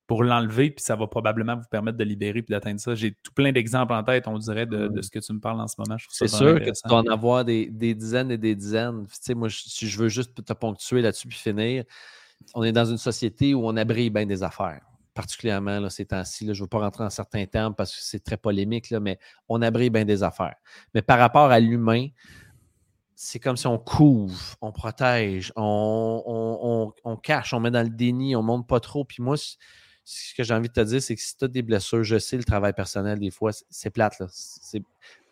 pour l'enlever, puis ça va probablement vous permettre de libérer puis d'atteindre ça. J'ai tout plein d'exemples en tête, on dirait, de, ce que tu me parles en ce moment. C'est sûr que tu dois en avoir des, dizaines et des dizaines. Tu sais, moi, si je veux juste te ponctuer là-dessus puis finir, on est dans une société où on abrite bien des affaires, particulièrement là, ces temps-ci. Je ne veux pas rentrer en certains termes parce que c'est très polémique, mais on abrite bien des affaires. Mais par rapport à l'humain, c'est comme si on couvre, on protège, on, cache, on met dans le déni, on ne monte pas trop. Puis moi, ce que j'ai envie de te dire, c'est que si tu as des blessures, je sais, le travail personnel, des fois, c'est plate.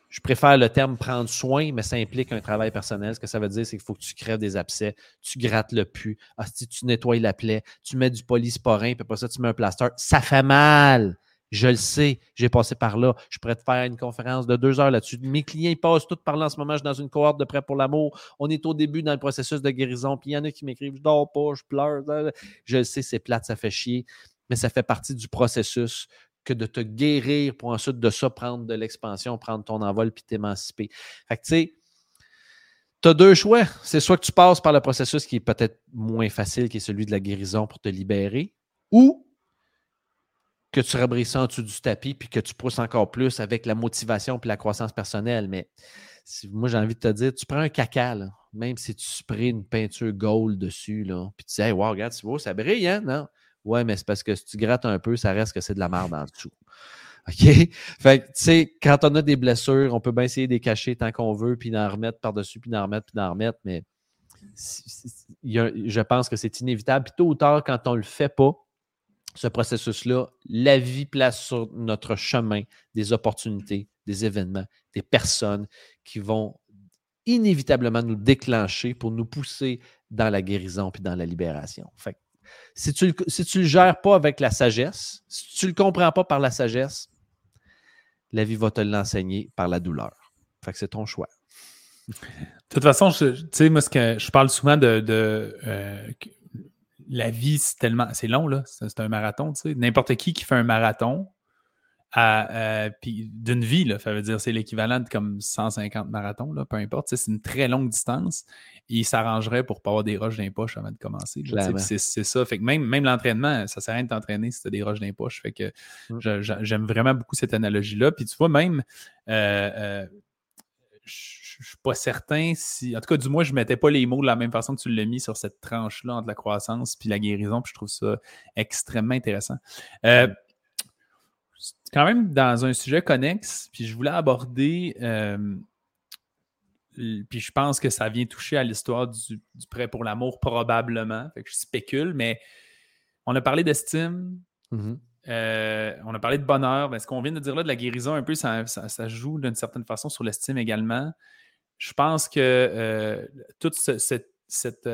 Je préfère le terme prendre soin, mais ça implique un travail personnel. Ce que ça veut dire, c'est qu'il faut que tu crèves des abcès, tu grattes le pu, ah, tu nettoies la plaie, tu mets du polysporin, puis après ça, tu mets un plaster. Ça fait mal. Je le sais, j'ai passé par là. Je pourrais te faire une conférence de deux heures là-dessus. Mes clients, ils passent tous par là en ce moment. Je suis dans une cohorte de prêt pour l'amour. On est au début dans le processus de guérison. Puis il y en a qui m'écrivent Je dors pas, je pleure. Je le sais, c'est plate, ça fait chier. Mais ça fait partie du processus que de te guérir pour ensuite de ça prendre de l'expansion, prendre ton envol puis t'émanciper. Fait que tu sais, tu as deux choix. C'est soit que tu passes par le processus qui est peut-être moins facile, qui est celui de la guérison pour te libérer, ou que tu rebrisses ça en dessous du tapis puis que tu pousses encore plus avec la motivation puis la croissance personnelle. Mais moi, j'ai envie de te dire, tu prends un caca, même si tu sprays une peinture gold dessus, là, tu dis, hey, wow, regarde, c'est beau, ça brille, hein? Non. Ouais, mais c'est parce que si tu grattes un peu, ça reste que c'est de la merde en dessous. OK? Fait tu sais, quand on a des blessures, on peut bien essayer de les cacher tant qu'on veut, puis d'en remettre par-dessus, puis d'en remettre, puis d'en remettre, mais je pense que c'est inévitable. Puis tôt ou tard, quand on ne le fait pas, ce processus-là, la vie place sur notre chemin des opportunités, des événements, des personnes qui vont inévitablement nous déclencher pour nous pousser dans la guérison puis dans la libération. Fait si tu ne le gères pas avec la sagesse, si tu ne le comprends pas par la sagesse, la vie va te l'enseigner par la douleur. Fait que c'est ton choix. De toute façon, tu sais, que je parle souvent de, euh, la vie, c'est tellement, c'est long. C'est un marathon, tu sais. N'importe qui qui fait un marathon, euh, d'une vie, là, ça veut dire c'est l'équivalent de comme 150 marathons, là, peu importe. C'est une très longue distance. il s'arrangerait pour pas avoir des roches dans les poches avant de commencer. C'est ça. Fait que même, même l'entraînement, ça sert à rien de t'entraîner si tu as des roches dans les poches. Fait que mmh. j'aime vraiment beaucoup cette analogie-là. Puis tu vois, même euh, euh, je suis pas certain si. En tout cas, du moins, je ne mettais pas les mots de la même façon que tu l'as mis sur cette tranche-là entre la croissance et la guérison. Puis je trouve ça extrêmement intéressant. Euh, quand même dans un sujet connexe, puis je voulais aborder, euh, puis je pense que ça vient toucher à l'histoire du, prêt pour l'amour probablement, fait que je spécule, mais on a parlé d'estime, mm-hmm. euh, on a parlé de bonheur, mais ce qu'on vient de dire là de la guérison un peu, ça, joue d'une certaine façon sur l'estime également. Je pense que euh, toute cette cette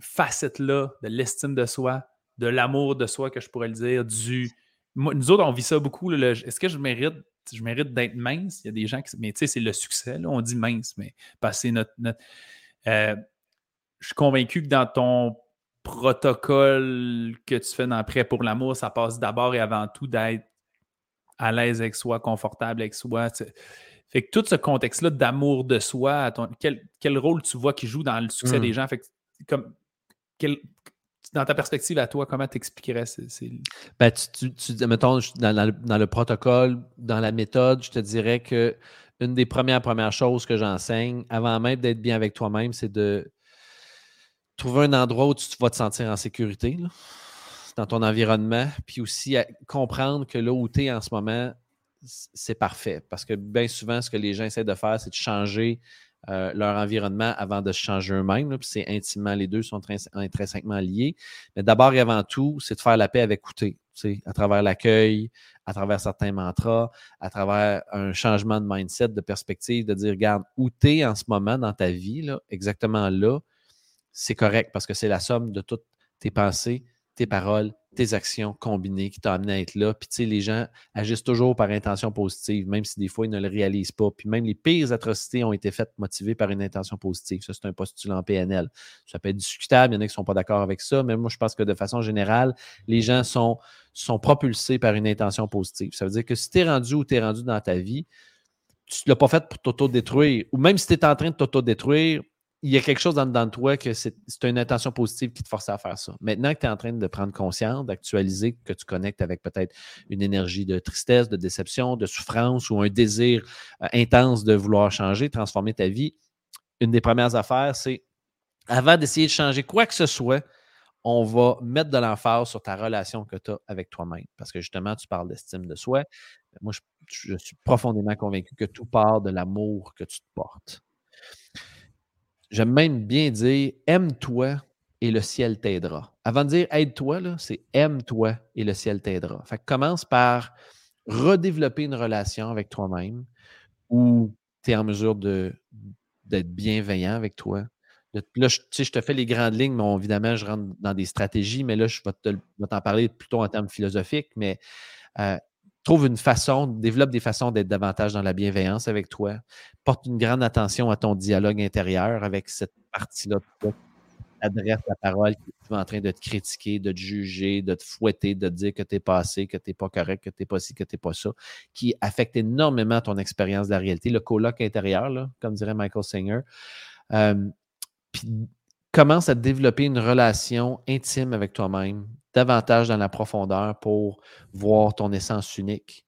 facette-là de l'estime de soi, de l'amour de soi, que je pourrais le dire, du. Nous autres, on vit ça beaucoup. Est-ce que je mérite, je mérite d'être mince? Il y a des gens qui. Mais tu sais, c'est le succès. Là, on dit mince, mais parce que notre. Euh, je suis convaincu que dans ton protocole que tu fais dans Prêt pour l'amour, ça passe d'abord et avant tout d'être à l'aise avec soi, confortable avec soi. Fait que tout ce contexte-là d'amour de soi, quel, rôle tu vois qui joue dans le succès des mmh. gens? Fait comme, dans ta perspective à toi, comment t'expliquerais expliquerais ben, tu, mettons, dans, le protocole, dans la méthode, je te dirais que une des premières premières choses que j'enseigne, avant même d'être bien avec toi-même, c'est de trouver un endroit où tu vas te sentir en sécurité dans ton environnement, puis aussi comprendre que là où tu es en ce moment, c'est parfait. Parce que bien souvent, ce que les gens essaient de faire, c'est de changer euh, leur environnement avant de se changer eux-mêmes. C'est intimement, les deux sont intrinsèquement liés. Mais d'abord et avant tout, c'est de faire la paix avec écouter, à travers l'accueil, à travers certains mantras, à travers un changement de mindset, de perspective, de dire, regarde, où tu es en ce moment dans ta vie, là, exactement là, c'est correct parce que c'est la somme de toutes tes pensées, tes paroles, tes actions combinées qui t'ont amené à être là. Puis, tu sais, les gens agissent toujours par intention positive, même si des fois, ils ne le réalisent pas. Puis, même les pires atrocités ont été faites motivées par une intention positive. Ça, c'est un postulat en PNL. Ça peut être discutable. Il y en a qui ne sont pas d'accord avec ça, mais moi, je pense que de façon générale, les gens sont, sont propulsés par une intention positive. Ça veut dire que si tu es rendu où tu es rendu dans ta vie, tu ne l'as pas fait pour t'auto-détruire. Ou même si tu es en train de t'auto-détruire, il y a quelque chose dans, dans toi que c'est une intention positive qui te force à faire ça. Maintenant que tu es en train de prendre conscience, d'actualiser, que tu connectes avec peut-être une énergie de tristesse, de déception, de souffrance ou un désir euh, intense de vouloir changer, transformer ta vie, une des premières affaires, c'est avant d'essayer de changer quoi que ce soit, on va mettre de l'emphase sur ta relation que tu as avec toi-même. Parce que justement, tu parles d'estime de soi. Moi, je suis profondément convaincu que tout part de l'amour que tu te portes. J'aime même bien dire aime-toi et le ciel t'aidera. Avant de dire aide-toi, c'est aime-toi et le ciel t'aidera. Fait commence par redévelopper une relation avec toi-même où tu es en mesure d'être bienveillant avec toi. là, je, je te fais les grandes lignes, mais évidemment, je rentre dans des stratégies, mais là, je vais t'en parler plutôt en termes philosophiques, mais euh, trouve une façon, développe des façons d'être davantage dans la bienveillance avec toi. Porte une grande attention à ton dialogue intérieur avec cette partie-là de adresse la parole qui est en train de te critiquer, de te juger, de te fouetter, de te dire que tu n'es pas assez, que tu n'es pas correct, que tu n'es pas ci, que tu n'es pas ça, qui affecte énormément ton expérience de la réalité, le colloque intérieur, comme dirait Michael Singer. Euh, puis commence à développer une relation intime avec toi-même, davantage dans la profondeur pour voir ton essence unique,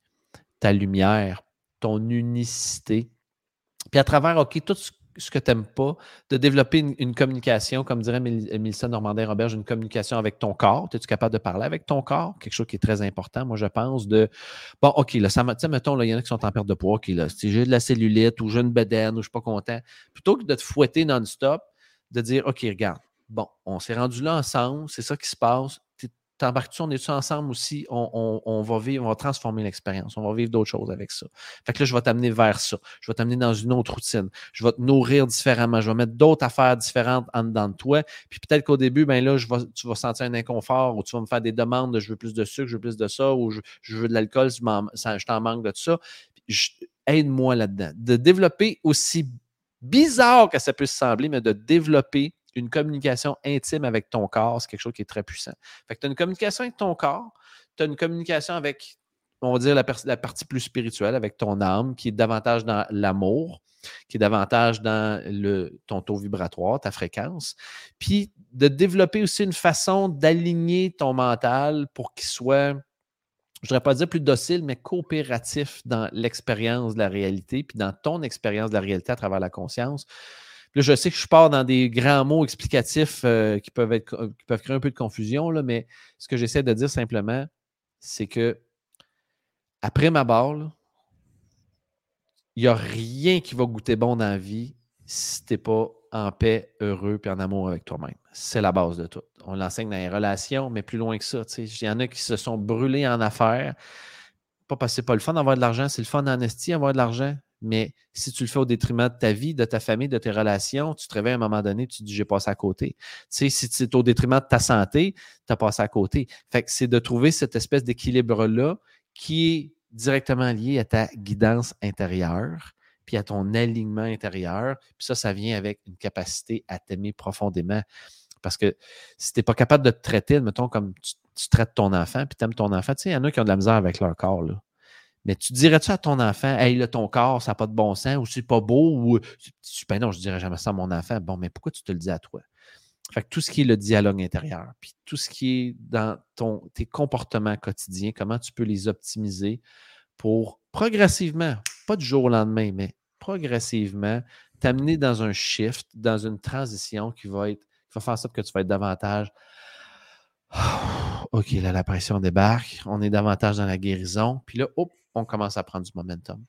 ta lumière, ton unicité. Puis à travers, OK, tout ce que tu n'aimes pas, de développer une, communication, comme dirait Mélissa Normandin-Roberge, une communication avec ton corps. Es-tu capable de parler avec ton corps? Quelque chose qui est très important, moi, je pense, de bon, OK, là, ça mettons, il y en a qui sont en perte de poids, OK, là, si j'ai de la cellulite ou j'ai une bedaine ou je ne suis pas content, plutôt que de te fouetter non-stop, de dire OK, regarde, bon, on s'est rendu là ensemble, c'est ça qui se passe t'embarques-tu, on est-tu ensemble aussi, on, va vivre, on va transformer l'expérience, on va vivre d'autres choses avec ça. Fait que là, je vais t'amener vers ça. Je vais t'amener dans une autre routine. Je vais te nourrir différemment. Je vais mettre d'autres affaires différentes en dedans de toi. Puis peut-être qu'au début, ben là, je tu vas sentir un inconfort ou tu vas me faire des demandes de je veux plus de sucre, je veux plus de ça, ou je, veux de l'alcool, je t'en manque de tout ça. Aide-moi là-dedans. De développer aussi bizarre que ça puisse sembler, mais de développer une communication intime avec ton corps, c'est quelque chose qui est très puissant. Fait que tu as une communication avec ton corps, tu as une communication avec, on va dire, la, partie plus spirituelle, avec ton âme, qui est davantage dans l'amour, qui est davantage dans le, ton taux vibratoire, ta fréquence. Puis de développer aussi une façon d'aligner ton mental pour qu'il soit je ne voudrais pas dire plus docile, mais coopératif dans l'expérience de la réalité, puis dans ton expérience de la réalité à travers la conscience je sais que je pars dans des grands mots explicatifs euh, qui, peuvent être, qui peuvent créer un peu de confusion, mais ce que j'essaie de dire simplement, c'est que après ma barre, il n'y a rien qui va goûter bon dans la vie si tu n'es pas en paix, heureux et en amour avec toi-même. C'est la base de tout. On l'enseigne dans les relations, mais plus loin que ça. Il y en a qui se sont brûlés en affaires. Pas parce que c'est pas le fun d'avoir de l'argent, c'est le fun en avoir de l'argent Mais si tu le fais au détriment de ta vie, de ta famille, de tes relations, tu te réveilles à un moment donné, tu te dis j'ai passé à côté. Tu sais, si c'est au détriment de ta santé, tu as passé à côté. Fait que c'est de trouver cette espèce d'équilibre-là qui est directement lié à ta guidance intérieure, puis à ton alignement intérieur. Puis ça, ça vient avec une capacité à t'aimer profondément. Parce que si tu n'es pas capable de te traiter, mettons, comme tu, traites ton enfant, puis tu aimes ton enfant, tu sais, il y en a qui ont de la misère avec leur corps, là. Mais tu dirais-tu à ton enfant, hey, là, ton corps, ça n'a pas de bon sens, ou c'est pas beau, ou ben non, je dirais jamais ça à mon enfant. Bon, mais pourquoi tu te le dis à toi? Fait que tout ce qui est le dialogue intérieur, puis tout ce qui est dans ton, tes comportements quotidiens, comment tu peux les optimiser pour progressivement, pas du jour au lendemain, mais progressivement, t'amener dans un shift, dans une transition qui va être, qui va faire en sorte que tu vas être davantage. OK, là, la pression débarque, on est davantage dans la guérison, puis là, hop, on commence à prendre du momentum.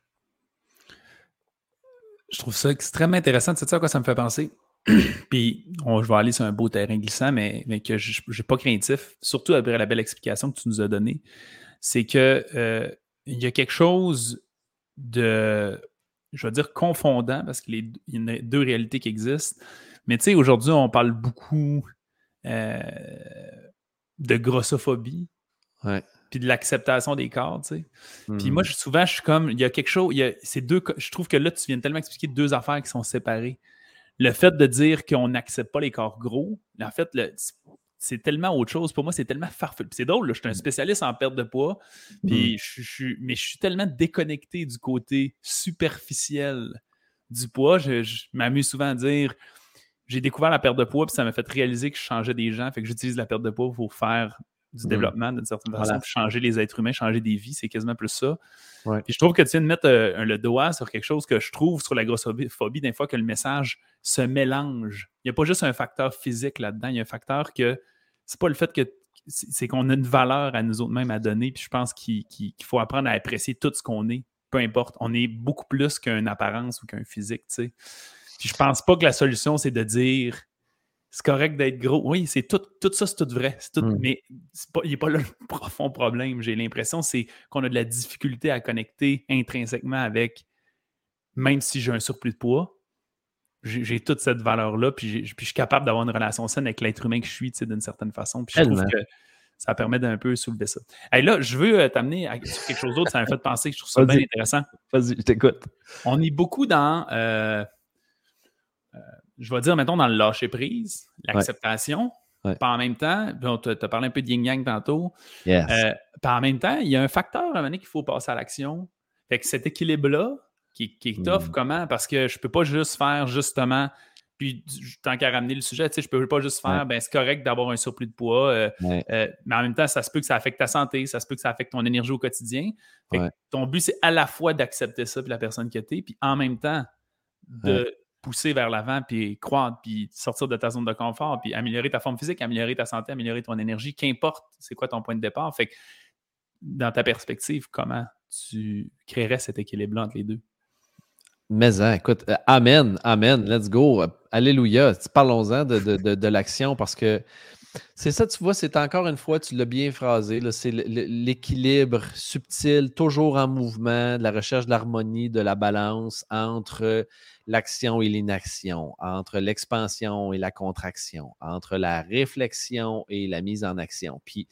Je trouve ça extrêmement intéressant. Tu sais à quoi ça me fait penser? Puis, je vais aller sur un beau terrain glissant, mais, mais que je n'ai pas craintif, surtout après la belle explication que tu nous as donnée. C'est que euh, il y a quelque chose de, je vais dire, confondant, parce qu'il y a deux réalités qui existent. Mais tu sais, aujourd'hui, on parle beaucoup euh, de grossophobie. Puis de l'acceptation des corps, tu sais. Puis moi, hmm. souvent, je suis comme, il y a quelque chose, il y a, c'est deux, je trouve que là, tu viens tellement expliquer deux affaires qui sont séparées le fait de dire qu'on n'accepte pas les corps gros, en fait, c'est tellement autre chose. Pour moi, c'est tellement farfelu. C'est drôle, je suis un spécialiste en perte de poids, puis mm. je, mais je suis tellement déconnecté du côté superficiel du poids. Je, m'amuse souvent à dire j'ai découvert la perte de poids, puis ça m'a fait réaliser que je changeais des gens, fait que j'utilise la perte de poids pour faire du mmh. développement d'une certaine façon, changer les êtres humains, changer des vies, c'est quasiment plus ça. Puis je trouve que tu viens de mettre euh, le doigt sur quelque chose que je trouve sur la grossophobie, des fois que le message se mélange. Il n'y a pas juste un facteur physique là-dedans, il y a un facteur que c'est pas le fait que c'est qu'on a une valeur à nous autres mêmes à donner, puis je pense qu'il faut apprendre à apprécier tout ce qu'on est, peu importe. On est beaucoup plus qu'une apparence ou qu'un physique, tu sais. Puis je pense pas que la solution, c'est de dire c'est correct d'être gros. Oui, c'est tout, tout ça, c'est tout vrai. Tout, mm. Mais il n'est pas là le profond problème. J'ai l'impression c'est qu'on a de la difficulté à connecter intrinsèquement avec, même si j'ai un surplus de poids, j'ai toute cette valeur-là, puis, je suis capable d'avoir une relation saine avec l'être humain que je suis, d'une certaine façon. Puis je trouve que ça permet d'un peu soulever ça. Et là, je veux euh, t'amener sur quelque chose d'autre, ça m'a fait penser, je trouve ça bien intéressant. Vas-y, je t'écoute. On est beaucoup dans euh, je vais dire, mettons, dans le lâcher prise, l'acceptation. Par en même temps, tu as parlé un peu de yin-yang tantôt. Euh, par en même temps, il y a un facteur à un qu'il faut passer à l'action. Fait que cet équilibre-là, qui, est tough, hmm. comment? Parce que je ne peux pas juste faire justement, puis tant qu'à ramener le sujet, je ne peux pas juste faire, ben c'est correct d'avoir un surplus de poids, euh, mais en même temps, ça se peut que ça affecte ta santé, ça se peut que ça affecte ton énergie au quotidien. ton but, c'est à la fois d'accepter ça, puis la personne que tu es, puis en même temps de pousser vers l'avant, puis croître, puis sortir de ta zone de confort, puis améliorer ta forme physique, améliorer ta santé, améliorer ton énergie, qu'importe c'est quoi ton point de départ. Fait que dans ta perspective, comment tu créerais cet équilibre entre les deux? Mais hein, écoute, euh, Amen, Amen, let's go. Alléluia. Parlons-en de, de l'action parce que c'est ça, tu vois, c'est encore une fois, tu l'as bien phrasé, c'est l'équilibre subtil, toujours en mouvement, de la recherche de l'harmonie, de la balance entre l'action et l'inaction, entre l'expansion et la contraction, entre la réflexion et la mise en action. Puis,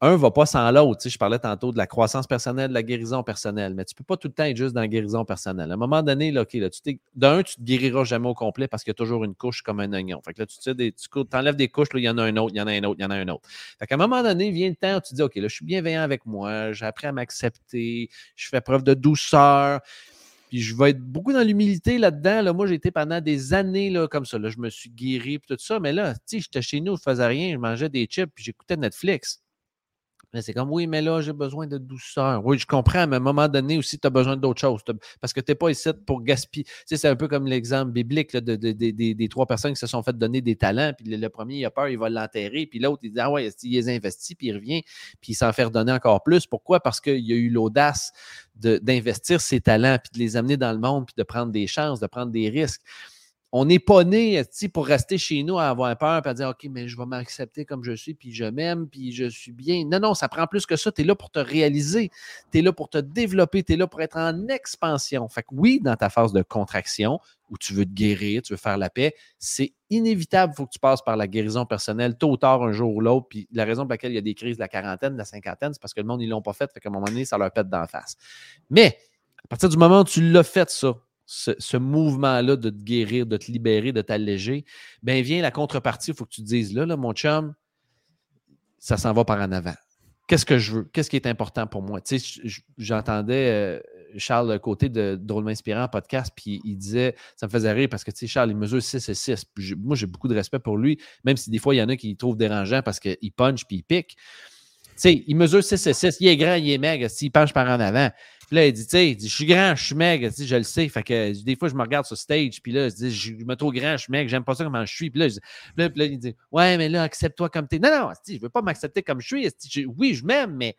un ne va pas sans l'autre. Tu sais, je parlais tantôt de la croissance personnelle, de la guérison personnelle, mais tu ne peux pas tout le temps être juste dans la guérison personnelle. À un moment donné, là, là, tu d'un, tu ne te guériras jamais au complet parce qu'il y a toujours une couche comme un oignon. Fait que là, tu, enlèves des couches, il y en a un autre, il y en a un autre, il y en a un autre. Fait qu'à un moment donné, vient le temps où tu dis, OK, là, je suis bienveillant avec moi, j'ai appris à m'accepter, je fais preuve de douceur. Puis je vais être beaucoup dans l'humilité là-dedans. Là, moi, j'ai été pendant des années comme ça. Je me suis guéri et tout ça. Mais là, j'étais chez nous, je faisais rien, je mangeais des chips, puis j'écoutais Netflix c'est comme, oui, mais là, j'ai besoin de douceur. Oui, je comprends, mais à un moment donné aussi, tu as besoin d'autre chose. Parce que tu n'es pas ici pour gaspiller. Tu sais, c'est un peu comme l'exemple biblique de, des trois personnes qui se sont fait donner des talents. Puis le, premier, il a peur, il va l'enterrer. Puis l'autre, il dit, ah ouais, il les investit, puis il revient, puis il s'en fait redonner encore plus. Pourquoi? Parce qu'il a eu l'audace d'investir ses talents, puis de les amener dans le monde, puis de prendre des chances, de prendre des risques. On n'est pas né pour rester chez nous à avoir peur et à dire OK, mais je vais m'accepter comme je suis, puis je m'aime, puis je suis bien. Non, non, ça prend plus que ça. Tu es là pour te réaliser, tu es là pour te développer, tu es là pour être en expansion. Fait que oui, dans ta phase de contraction, où tu veux te guérir, tu veux faire la paix, c'est inévitable. Il faut que tu passes par la guérison personnelle tôt ou tard, un jour ou l'autre. Puis la raison pour laquelle il y a des crises de la quarantaine, de la cinquantaine, c'est parce que le monde, ils ne l'ont pas fait. Fait qu'à un moment donné, ça leur pète d'en face. Mais à partir du moment où tu l'as fait, ça, ce, mouvement-là de te guérir, de te libérer, de t'alléger, bien vient la contrepartie. Il faut que tu te dises là, là, mon chum, ça s'en va par en avant. Qu'est-ce que je veux? Qu'est-ce qui est important pour moi? Tu sais, j'entendais euh, Charles Côté de Drôlement Inspirant podcast, puis il disait, ça me faisait rire parce que, tu sais, Charles, il mesure 6 et 6. moi, j'ai beaucoup de respect pour lui, même si des fois, il y en a qui le trouvent dérangeant parce qu'il punch puis il pique. Tu sais, il mesure 6 et 6. Il est grand, il est maigre. S'il penche par en avant. Il dit, tu sais, je suis grand, je suis maigre, je le sais. Fait que des fois, je me regarde sur stage, puis là, je dis, je me trouve grand, je suis maigre, j'aime pas ça comment je suis. Puis là, là, il dit, ouais, mais là, accepte-toi comme tu es. Non, non, je veux pas m'accepter comme je suis. Oui, je m'aime, mais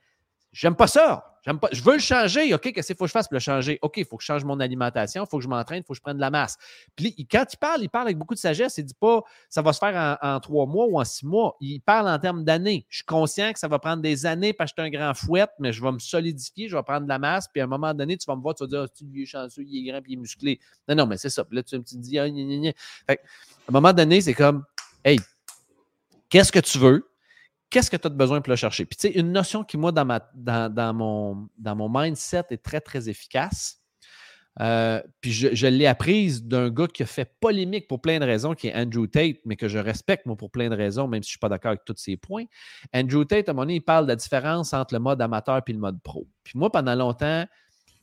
j'aime pas ça. Je veux le changer. OK, qu'est-ce qu'il faut que je fasse pour le changer? OK, il faut que je change mon alimentation, il faut que je m'entraîne, il faut que je prenne de la masse. Puis quand il parle, il parle avec beaucoup de sagesse. Il ne dit pas ça va se faire en, trois mois ou en six mois. Il parle en termes d'années. Je suis conscient que ça va prendre des années parce que je suis un grand fouette, mais je vais me solidifier, je vais prendre de la masse. Puis à un moment donné, tu vas me voir, tu vas dire oh, tu es chanceux, il est grand, puis il est musclé. Non, non, mais c'est ça. Puis là, tu me dis ah, à un moment donné, c'est comme Hey, qu'est-ce que tu veux? Qu'est-ce que tu as besoin pour le chercher? Puis, tu sais, une notion qui, moi, dans, ma, dans, mon, dans mon mindset est très, très efficace. Euh, puis je, l'ai apprise d'un gars qui a fait polémique pour plein de raisons, qui est Andrew Tate, mais que je respecte, moi, pour plein de raisons, même si je ne suis pas d'accord avec tous ses points. Andrew Tate, à un moment donné, il parle de la différence entre le mode amateur et le mode pro. Puis moi, pendant longtemps,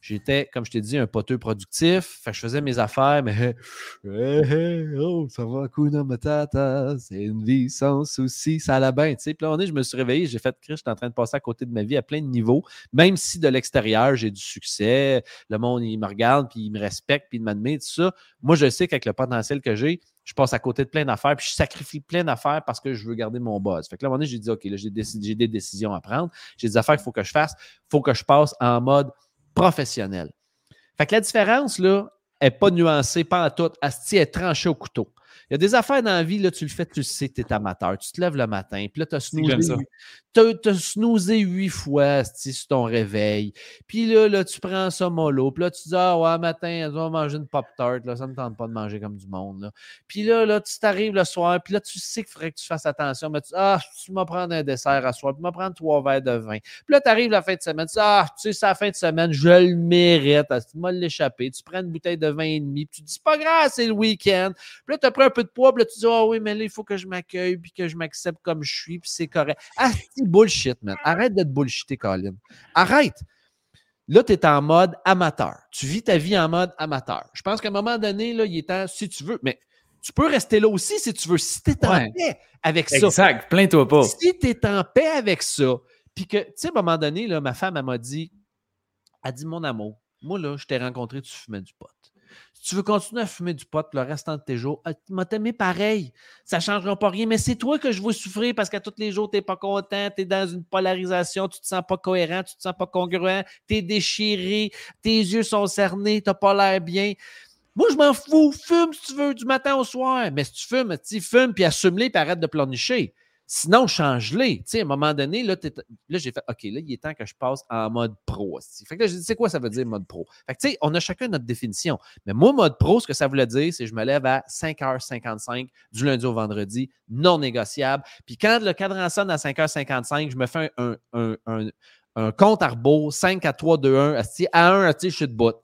J'étais, comme je t'ai dit, un poteux productif. Fait je faisais mes affaires, mais oh, ça va, Kuna Matata, c'est une vie sans souci, ça allait bien. Puis là, on est, je me suis réveillé, j'ai fait, Chris, je suis en train de passer à côté de ma vie à plein de niveaux, même si de l'extérieur, j'ai du succès, le monde, il me regarde, puis il me respecte, puis il m'admire, tout ça. Moi, je sais qu'avec le potentiel que j'ai, je passe à côté de plein d'affaires, puis je sacrifie plein d'affaires parce que je veux garder mon buzz. Fait que là, à un moment donné, j'ai dit, OK, là, j'ai des, décisions à prendre, j'ai des affaires qu'il faut que je fasse, il faut que je passe en mode professionnel. Fait que la différence, là, n'est pas nuancée, pas en tout. Asti est tranchée au couteau. Il y a des affaires dans la vie, là, tu le fais, tu le sais, tu es amateur. Tu te lèves le matin, puis là, tu as snoozé, as, snoozé huit fois sur ton réveil. Puis là, là, tu prends ça mollo. Puis là, tu dis, ah ouais, matin, on va manger une Pop-Tart. Là, ça ne me tente pas de manger comme du monde. Là. Puis là, là, tu t'arrives le soir, puis là, tu sais qu'il faudrait que tu fasses attention. Mais tu ah, tu vas prendre un dessert à soir, puis tu vas prendre trois verres de vin. Puis là, tu arrives la fin de semaine, tu dis, ah, tu sais, c'est la fin de semaine, je le mérite. Tu vas l'échapper. Tu prends une bouteille de vin et demi, puis tu dis, pas grave, c'est le week-end. Puis là, tu as pris un peu de poids, puis là, tu dis, ah oui, mais là, il faut que je m'accueille, puis que je m'accepte comme je suis, puis c'est correct. Ah, c'est bullshit, man. Arrête d'être bullshité, Colin. Arrête. Là, tu es en mode amateur. Tu vis ta vie en mode amateur. Je pense qu'à un moment donné, là, il est temps, si tu veux, mais tu peux rester là aussi si tu veux, si tu es en paix avec ça. Exact, plains-toi pas. Si tu es en paix avec ça, puis que, tu sais, à un moment donné, là, ma femme, elle m'a dit, elle dit, mon amour, moi, là, je t'ai rencontré, tu fumais du pot. Si tu veux continuer à fumer du pot le restant de tes jours, tu ah, m'as aimé pareil. Ça ne changera pas rien, mais c'est toi que je veux souffrir parce qu'à tous les jours, tu n'es pas content, tu es dans une polarisation, tu ne te sens pas cohérent, tu ne te sens pas congruent, tu es déchiré, tes yeux sont cernés, tu n'as pas l'air bien. Moi, je m'en fous. Fume si tu veux, du matin au soir. Mais si tu fumes, tu fume puis assume-les puis arrête de planicher. Sinon, change-les. Tu sais, à un moment donné, là, j'ai fait OK, là, il est temps que je passe en mode pro. Fait que là, c'est quoi ça veut dire mode pro? Fait que, tu sais, on a chacun notre définition. Mais moi, mode pro, ce que ça voulait dire, c'est que je me lève à 5h55 du lundi au vendredi, non négociable. Puis quand le cadran sonne à 5h55, je me fais un, compte à rebours, 5 à 3, 2, 1. À 1, je suis debout.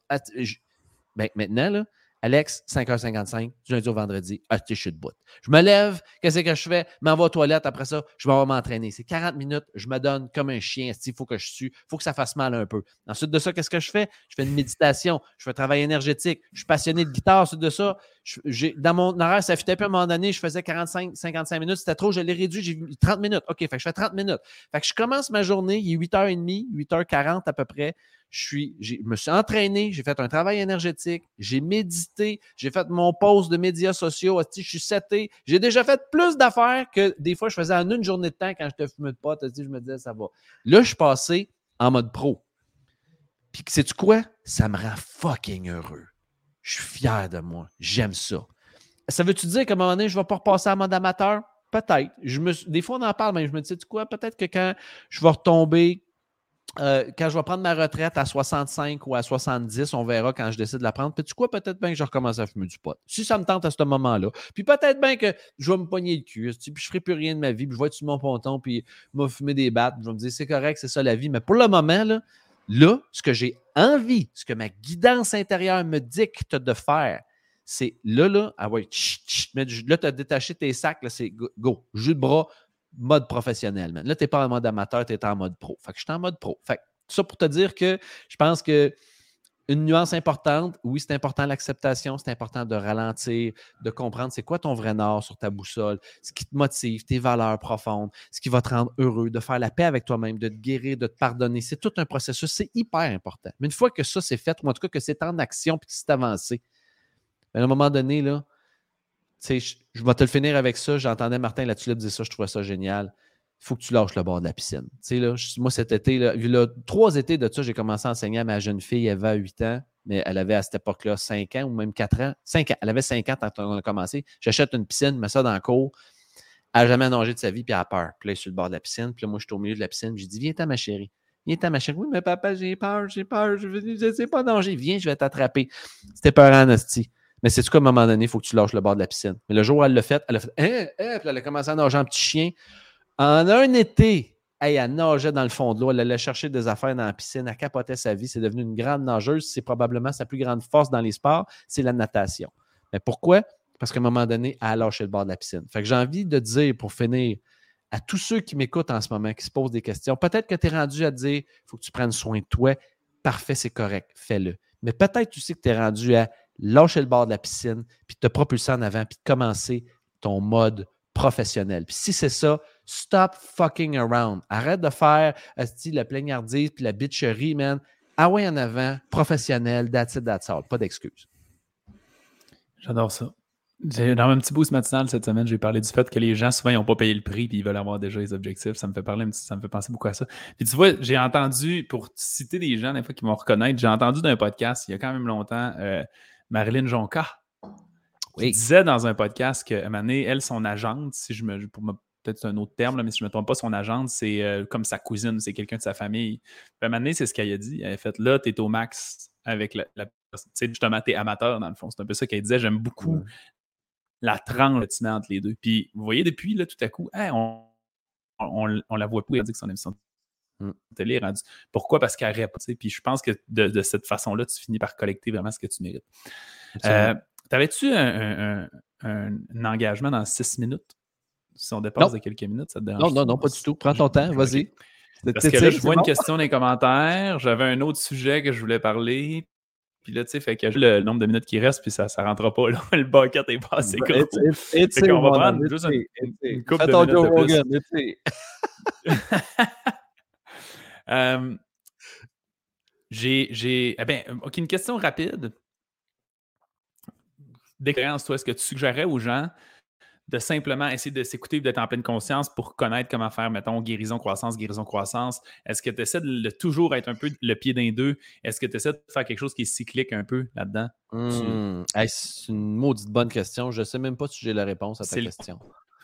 Ben, maintenant, là, Alex, 5h55, du lundi au vendredi, je suis debout. Je me lève, qu'est-ce que je fais? M'envoie aux toilettes, après ça, je vais m'entraîner. C'est 40 minutes, je me donne comme un chien. Il faut que je sue, il faut que ça fasse mal un peu. Ensuite de ça, qu'est-ce que je fais? Je fais une méditation, je fais un travail énergétique, je suis passionné de guitare. Ensuite de ça, dans mon horaire, ça fitait plus à un moment donné, je faisais 45, 55 minutes, c'était trop, je l'ai réduit, j'ai 30 minutes. OK, je fais 30 minutes. Fait que je commence ma journée, il est 8h30, 8h40 à peu près je, suis, je me suis entraîné, j'ai fait un travail énergétique, j'ai médité, j'ai fait mon post de médias sociaux, je suis seté. J'ai déjà fait plus d'affaires que des fois je faisais en une journée de temps quand je te fumais de pote. Je me disais, ça va. Là, je suis passé en mode pro. Puis, sais-tu quoi? Ça me rend fucking heureux. Je suis fier de moi. J'aime ça. ça veut-tu dire qu'à un moment donné, je ne vais pas repasser à mode amateur? Peut-être. Des fois, on en parle, mais je me dis, tu quoi, peut-être que quand je vais retomber, euh, quand je vais prendre ma retraite à 65 ou à 70, on verra quand je décide de la prendre. Puis tu quoi, peut-être bien que je recommence à fumer du pot. Si ça me tente à ce moment-là. Puis peut-être bien que je vais me pogner le cul, puis je ferai plus rien de ma vie, puis je vais être sur mon ponton, puis je vais fumer des battes, je vais me dire, c'est correct, c'est ça la vie. Mais pour le moment, là, là ce que j'ai envie, ce que ma guidance intérieure me dicte de faire, c'est là, là, ah ouais, là, tu as détaché tes sacs, là, c'est go, jus de bras, mode professionnel. Là, tu n'es pas en mode amateur, tu es en mode pro. Fait que je suis en mode pro. Fait que ça pour te dire que je pense que une nuance importante, oui, c'est important l'acceptation, c'est important de ralentir, de comprendre c'est quoi ton vrai nord sur ta boussole, ce qui te motive, tes valeurs profondes, ce qui va te rendre heureux, de faire la paix avec toi-même, de te guérir, de te pardonner. C'est tout un processus, c'est hyper important. Mais une fois que ça c'est fait, ou en tout cas que c'est en action puis que c'est avancé, à un moment donné, là, je, je vais te le finir avec ça. J'entendais Martin Latulippe dire ça, je trouvais ça génial. Il faut que tu lâches le bord de la piscine. Là, moi, cet été, là, trois étés de ça, j'ai commencé à enseigner à ma jeune fille, elle avait 8 ans, mais elle avait à cette époque-là 5 ans ou même 4 ans. 5 ans. Elle avait 5 ans quand on a commencé. J'achète une piscine, mets ça dans le cours. Elle n'a jamais nagé de sa vie, puis elle a peur. Puis là, sur le bord de la piscine. Puis là, moi, je suis au milieu de la piscine. Je dis Viens-t'en, ma chérie. Viens-t'en, ma chérie. Oui, mais papa, j'ai peur, j'ai peur. Je ne sais pas nager. Viens, je vais t'attraper. C'était peur en hostie. Mais c'est qu'à un moment donné, il faut que tu lâches le bord de la piscine? Mais le jour où elle l'a fait, elle a fait hein, hein, puis elle a commencé à nager en petit chien. En un été, elle nageait dans le fond de l'eau, elle allait chercher des affaires dans la piscine, elle capotait sa vie, c'est devenu une grande nageuse. C'est probablement sa plus grande force dans les sports, c'est la natation. Mais pourquoi? Parce qu'à un moment donné, elle a lâché le bord de la piscine. Fait que j'ai envie de dire, pour finir, à tous ceux qui m'écoutent en ce moment, qui se posent des questions, peut-être que tu es rendu à dire, il faut que tu prennes soin de toi. Parfait, c'est correct, fais-le. Mais peut-être tu sais que tu es rendu à lâcher le bord de la piscine, puis te propulser en avant, puis commencer ton mode professionnel. Puis si c'est ça, stop fucking around. Arrête de faire la plaignardise puis la bitcherie, man. Ah ouais, en avant, professionnel, that's it, that's all. Pas d'excuses. J'adore ça. Dans mon petit boost matinal cette semaine, j'ai parlé du fait que les gens, souvent, ils n'ont pas payé le prix puis ils veulent avoir déjà les objectifs. Ça me fait parler, ça me fait penser beaucoup à ça. Puis tu vois, j'ai entendu, pour citer des gens, des fois, qui vont reconnaître, j'ai entendu d'un podcast il y a quand même longtemps, euh, Marilyn Jonca, qui disait dans un podcast qu'à un moment donné, elle, son agente, si je me. Pour peut-être un autre terme, mais si je ne me trompe pas, son agente, c'est euh, comme sa cousine, c'est quelqu'un de sa famille. Puis à un c'est ce qu'elle a dit. Elle a fait là, tu es au max avec la. tu sais, justement, tu es amateur dans le fond. C'est un peu ça qu'elle disait. J'aime beaucoup la tranche entre les deux. Puis vous voyez, depuis, là, tout à coup, on, on, la voit plus. Elle dit que son émission télé rendue. Pourquoi? Parce qu'elle répond. Puis je pense que de, cette façon-là, tu finis par collecter vraiment ce que tu mérites. Euh, T'avais-tu un, engagement dans six minutes? Si on dépasse de quelques minutes, ça te dérange? Non, non, non, pas du tout. Prends ton temps, vas-y. Parce que là, je vois une question dans les commentaires. J'avais un autre sujet que je voulais parler. Puis là, tu sais, fait que le nombre de minutes qui reste, puis ça ne rentrera pas. Là. Le bucket est pas assez gros. Fait qu'on va prendre juste une, couple de minutes de plus. euh, j'ai... Eh bien, OK, une question rapide d'expérience, toi, est-ce que tu suggérerais aux gens de simplement essayer de s'écouter d'être en pleine conscience pour connaître comment faire, mettons, guérison, croissance, guérison, croissance? Est-ce que tu essaies de, toujours être un peu le pied d'un deux? Est-ce que tu essaies de faire quelque chose qui est cyclique un peu là-dedans? Mmh. c'est une maudite bonne question. Je ne sais même pas si j'ai la réponse à ta question.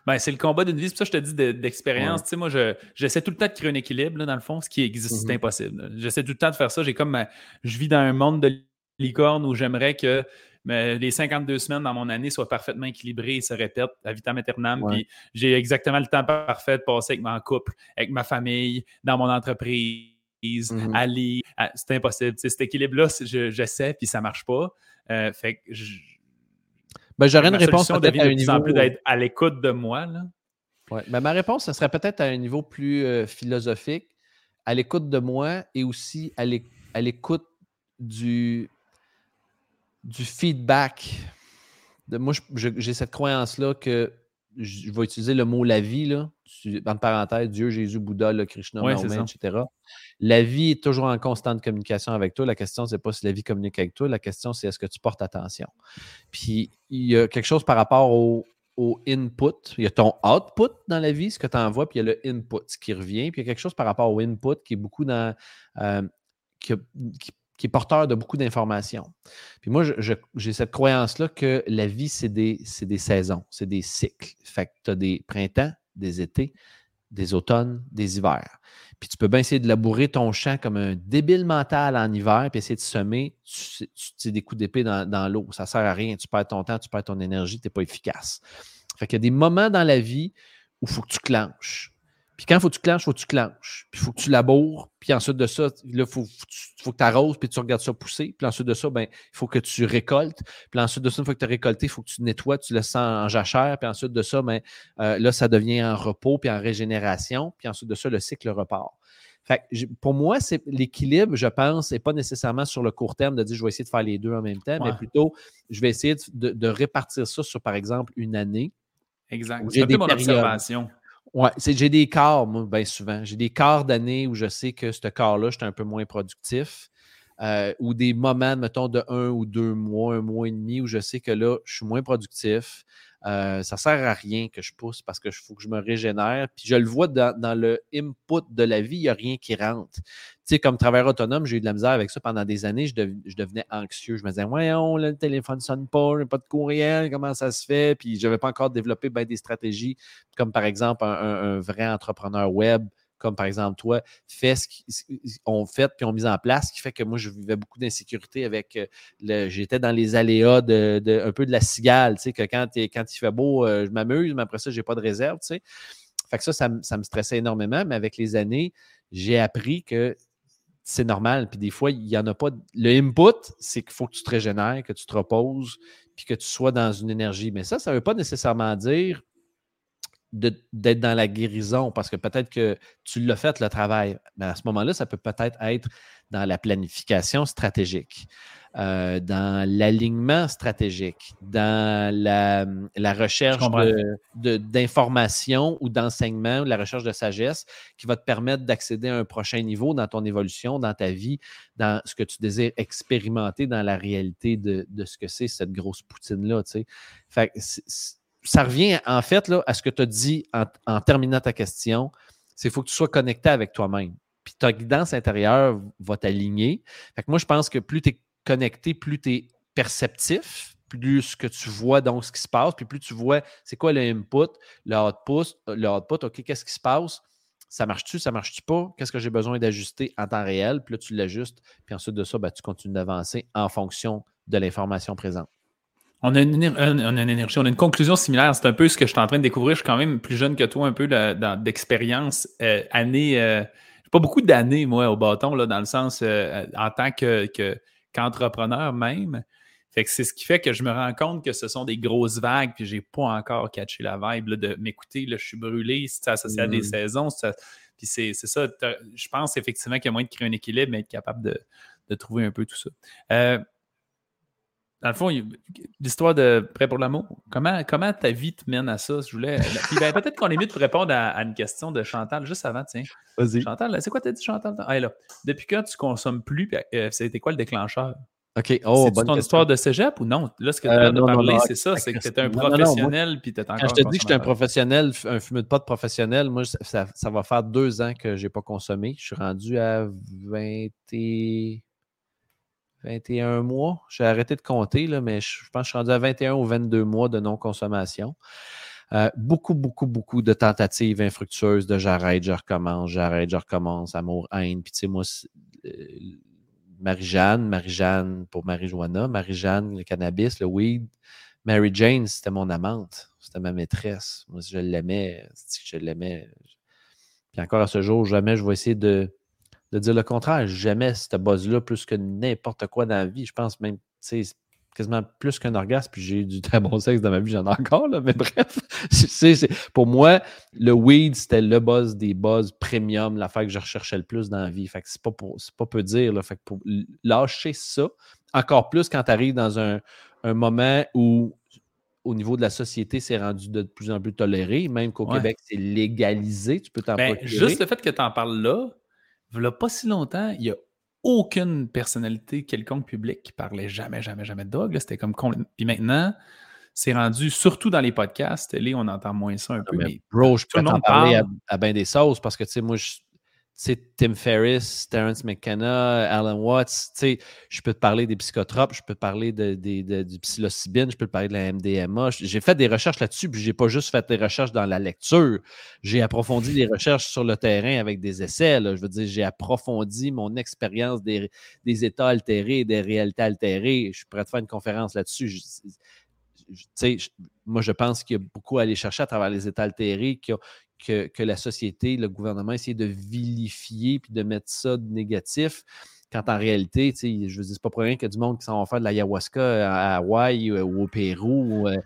Ben, c'est le combat d'une vie. C'est pour ça que je te dis d'expérience. Tu sais, moi, j'essaie tout le temps de créer un équilibre, dans le fond, ce qui existe, c'est mmh impossible. J'essaie tout le temps de faire ça. J'ai comme je vis dans un monde de licorne où j'aimerais que mais les 52 semaines dans mon année soient parfaitement équilibrées et se répètent à vitam aeternam. Puis j'ai exactement le temps parfait de passer avec mon couple, avec ma famille, dans mon entreprise, mm-hmm. à. C'est impossible. cet équilibre-là, j'essaie, puis ça ne marche pas. Euh, fait que ben, J'aurais une réponse peut-être à un niveau... plus d'être à l'écoute de moi. Là. Ouais. Ben, ma réponse, ce serait peut-être à un niveau plus euh, philosophique, à l'écoute de moi et aussi à l'écoute du, du feedback. De, moi, j'ai cette croyance-là que je vais utiliser le mot la vie, là, entre parenthèses, Dieu, Jésus, Bouddha, le Krishna, etc. La vie est toujours en constante communication avec toi. La question, c'est pas si la vie communique avec toi. La question, c'est est-ce que tu portes attention? Puis, il y a quelque chose par rapport au, input. Il y a ton output dans la vie, ce que tu envoies, puis il y a le input, ce qui revient. Puis, il y a quelque chose par rapport au input qui est beaucoup dans. Euh, qui, qui est porteur de beaucoup d'informations. Puis moi, j'ai cette croyance-là que la vie, c'est des, des, saisons, c'est des cycles. Fait que tu as des printemps, des étés, des automnes, des hivers. Puis tu peux bien essayer de labourer ton champ comme un débile mental en hiver, puis essayer de semer, tu, des coups d'épée dans, dans l'eau. Ça ne sert à rien. Tu perds ton temps, tu perds ton énergie, tu n'es pas efficace. Fait qu'il y a des moments dans la vie où il faut que tu clenches. Puis quand il faut que tu clenches, il faut que tu clenches. Puis il faut que tu laboures. Puis ensuite de ça, il faut, faut, que tu arroses, puis tu regardes ça pousser. Puis ensuite de ça, ben, il faut que tu récoltes. Puis ensuite de ça, une fois que tu as récolté, il faut que tu nettoies, tu le sens en jachère. Puis ensuite de ça, ben, euh, là, ça devient en repos, puis en régénération. Puis ensuite de ça, le cycle repart. Fait pour moi, c'est l'équilibre, je pense, n'est pas nécessairement sur le court terme de dire je vais essayer de faire les deux en même temps, mais plutôt je vais essayer de, répartir ça sur, par exemple, une année. Exact. C'est mon observation. Oui, j'ai des quarts, moi, bien souvent. J'ai des quarts d'année où je sais que ce quart-là, je suis un peu moins productif. Euh, ou des moments, mettons, de un ou deux mois, un mois et demi, où je sais que là, je suis moins productif. Euh, ça sert à rien que je pousse parce qu'il faut que je me régénère. Puis je le vois dans, le input de la vie, il n'y a rien qui rentre. Tu sais, comme travailleur autonome, j'ai eu de la misère avec ça pendant des années. Je, devenais anxieux. Je me disais, voyons, le téléphone ne sonne pas, j'ai pas de courriel, comment ça se fait? Puis je n'avais pas encore développé ben, des stratégies, comme par exemple un vrai entrepreneur web comme par exemple toi, fait ce fait puis ont mis en place, ce qui fait que moi, je vivais beaucoup d'insécurité avec euh, le. J'étais dans les aléas un peu de la cigale, tu sais, que quand, il fait beau, euh, je m'amuse, mais après ça, je n'ai pas de réserve, tu sais. Fait que ça, ça, me stressait énormément, mais avec les années, j'ai appris que c'est normal. Puis des fois, il n'y en a pas. Le input, c'est qu'il faut que tu te régénères, que tu te reposes, puis que tu sois dans une énergie. Mais ça, ça ne veut pas nécessairement dire d'être dans la guérison parce que peut-être que tu l'as fait le travail. Mais à ce moment-là, ça peut peut-être être dans la planification stratégique, euh, dans l'alignement stratégique, dans la, la recherche d'informations ou d'enseignement, la recherche de sagesse qui va te permettre d'accéder à un prochain niveau dans ton évolution, dans ta vie, dans ce que tu désires expérimenter dans la réalité de, de ce que c'est cette grosse poutine-là. Tu sais. Fait ça revient en fait là, à ce que tu as dit en, terminant ta question. C'est qu'il faut que tu sois connecté avec toi-même. Puis ta guidance intérieure va t'aligner. Fait que moi, je pense que plus tu es connecté, plus tu es perceptif, plus que tu vois donc ce qui se passe, puis plus tu vois c'est quoi le input, le output, le output, OK, qu'est-ce qui se passe? Ça marche-tu, ça marche-tu pas? Qu'est-ce que j'ai besoin d'ajuster en temps réel? Puis là, tu l'ajustes, puis ensuite de ça, ben, tu continues d'avancer en fonction de l'information présente. On a, une, énergie, on a une conclusion similaire. C'est un peu ce que je suis en train de découvrir. Je suis quand même plus jeune que toi, un peu d'expérience. Euh, année, euh, pas beaucoup d'années, moi, au bâton, là, dans le sens euh, en tant qu'entrepreneur même. Fait que c'est ce qui fait que je me rends compte que ce sont des grosses vagues, puis j'ai pas encore catché la vibe de m'écouter. Je suis brûlé, c'est associé à des mm. saisons. puis c'est ça. Je pense effectivement qu'il y a moyen de créer un équilibre, mais être capable de, de trouver un peu tout ça. Euh, dans le fond, l'histoire de Prêt pour l'amour, comment, comment ta vie te mène à ça? Je voulais. Ben, peut-être qu'on est mieux de répondre à, une question de Chantal juste avant, tiens. Vas-y. Chantal, c'est quoi t'as dit, Chantal? Ah, là. Depuis quand tu consommes plus, euh, c'était quoi le déclencheur? OK. Oh, c'est ton histoire de cégep ou non? Là, ce que tu as euh, parler, c'est ça, c'est que tu un professionnel puis tu encore. Quand je te dis que j'étais un professionnel, un fumeur de pote professionnel, moi, ça, ça, va faire deux ans que je n'ai pas consommé. Je suis rendu à 20 21 mois. J'ai arrêté de compter, là, mais je, pense que je suis rendu à 21 ou 22 mois de non-consommation. Euh, beaucoup, beaucoup, beaucoup de tentatives infructueuses de j'arrête, je recommence, j'arrête, je recommence, amour, haine. Puis, tu sais, moi, euh, Marie-Jeanne, Marie-Jeanne pour Marie-Joanna, Marie-Jeanne, le cannabis, le weed. Mary-Jane, c'était mon amante, c'était ma maîtresse. Moi, je l'aimais, je l'aimais? Puis encore à ce jour, jamais je vais essayer de de dire le contraire. J'aimais cette buzz-là plus que n'importe quoi dans la vie. Je pense même, c'est quasiment plus qu'un orgasme, puis j'ai eu du très bon sexe dans ma vie, j'en ai encore, là, mais bref. pour moi, le weed, c'était le buzz des buzz premium, l'affaire que je recherchais le plus dans la vie. Fait que c'est pas, pour, pas peu dire. Là, fait que pour lâcher ça, encore plus quand tu arrives dans un, moment où au niveau de la société, c'est rendu de plus en plus toléré, même qu'au Québec, c'est légalisé. Tu peux t'en ben, Juste le fait que tu en parles là, il pas si longtemps, il n'y a aucune personnalité quelconque publique qui parlait jamais, jamais, jamais de drogue. C'était comme Puis maintenant, c'est rendu, surtout dans les podcasts, télé, on entend moins ça un peu. Mais, bro, je peux t'en parler à, bien des sauces parce que, tu sais, moi, Tim Ferriss, Terence McKenna, Alan Watts, je peux te parler des psychotropes, je peux te parler de, du psilocybine, je peux te parler de la MDMA. J'ai fait des recherches là-dessus, puis j'ai pas juste fait des recherches dans la lecture. J'ai approfondi les recherches sur le terrain avec des essais. Je veux dire, j'ai approfondi mon expérience des, états altérés, des réalités altérées. Je pourrais te faire une conférence là-dessus. moi, je pense qu'il y a beaucoup à aller chercher à travers les états altérés qui ont, que, la société, le gouvernement essaie de vilifier puis de mettre ça de négatif. Quand en réalité, je veux dire, c'est pas pour rien qu'il y a du monde qui s'en va faire de l'ayahuasca à Hawaï euh, ou au Pérou. Euh,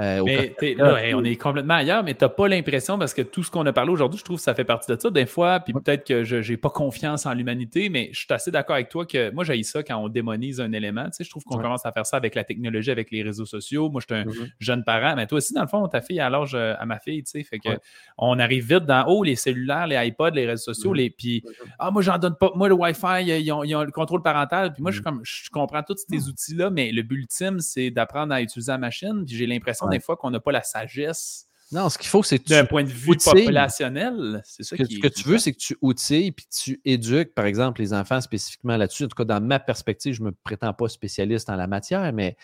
euh, mais on est complètement ailleurs, mais tu n'as pas l'impression, parce que tout ce qu'on a parlé aujourd'hui, je trouve que ça fait partie de ça. Des fois, puis peut-être que je n'ai pas confiance en l'humanité, mais je suis assez d'accord avec toi que moi, j'ai ça quand on démonise un élément. je trouve qu'on commence à faire ça avec la technologie, avec les réseaux sociaux. Moi, je suis un mm-hmm. jeune parent, mais toi aussi, dans le fond, ta fille à l'âge à ma fille, tu sais, fait que on arrive vite dans haut, les cellulaires, les iPods, les réseaux sociaux, mm-hmm. les, puis mm-hmm. ah, moi, j'en donne pas. Moi, le Wi-Fi, ils ont, le contrôle parental, puis moi, je, comme, je comprends tous ces outils-là, mais le but ultime, c'est d'apprendre à utiliser la machine, puis j'ai l'impression des fois qu'on n'a pas la sagesse. Non, ce qu'il faut, c'est D'un point de vue populationnel, c'est ça que, qui, Ce que tu veux, c'est que tu outilles puis tu éduques, par exemple, les enfants spécifiquement là-dessus. En tout cas, dans ma perspective, je ne me prétends pas spécialiste en la matière, mais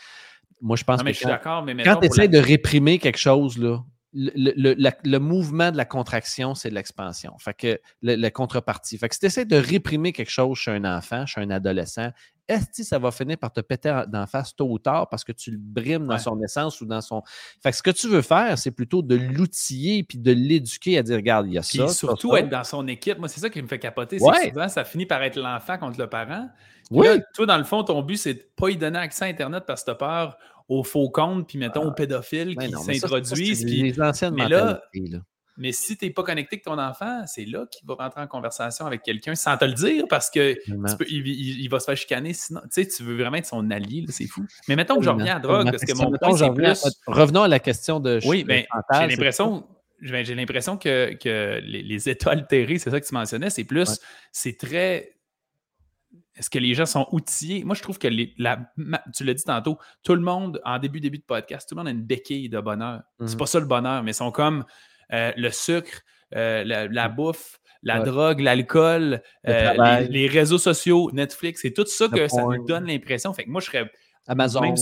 moi, je pense mais que je quand, mais quand tu essaies de réprimer quelque chose, là, le, mouvement de la contraction, c'est l'expansion. Fait que la contrepartie. Fait que si tu essaies de réprimer quelque chose chez un enfant, chez un adolescent, est-ce que ça va finir par te péter d'en face tôt ou tard parce que tu le brimes dans son essence ou dans son. Fait que ce que tu veux faire, c'est plutôt de l'outiller puis de l'éduquer à dire regarde, il y a ça. surtout être dans son équipe. Moi, c'est ça qui me fait capoter. C'est souvent, ça finit par être l'enfant contre le parent. Oui. toi, dans le fond, ton but, c'est de pas lui donner accès à Internet parce que tu as peur aux faux comptes, puis mettons aux ah. pédophiles qui s'introduisent. Les anciennes mais là, mais si tu n'es pas connecté avec ton enfant, c'est là qu'il va rentrer en conversation avec quelqu'un sans te le dire parce qu'il il, va se faire chicaner. Sinon, tu sais, tu veux vraiment être son allié, c'est fou. Mais mettons que je reviens à la drogue, parce que mon point, c'est plus... Revenons à la question de... Oui, mais ben, j'ai l'impression... J'ai l'impression que, que les, états altérés, c'est ça que tu mentionnais, c'est plus, c'est très est-ce que les gens sont outillés? Moi, je trouve que la, tu l'as dit tantôt, tout le monde, en début, début de podcast, tout le monde a une béquille de bonheur. C'est mhm. pas ça le bonheur, mais ils sont comme euh, le sucre, euh, la, bouffe, la drogue, l'alcool, euh, les, réseaux sociaux, Netflix, c'est tout ça que ça nous donne l'impression. Fait que moi, je serais. Amazon.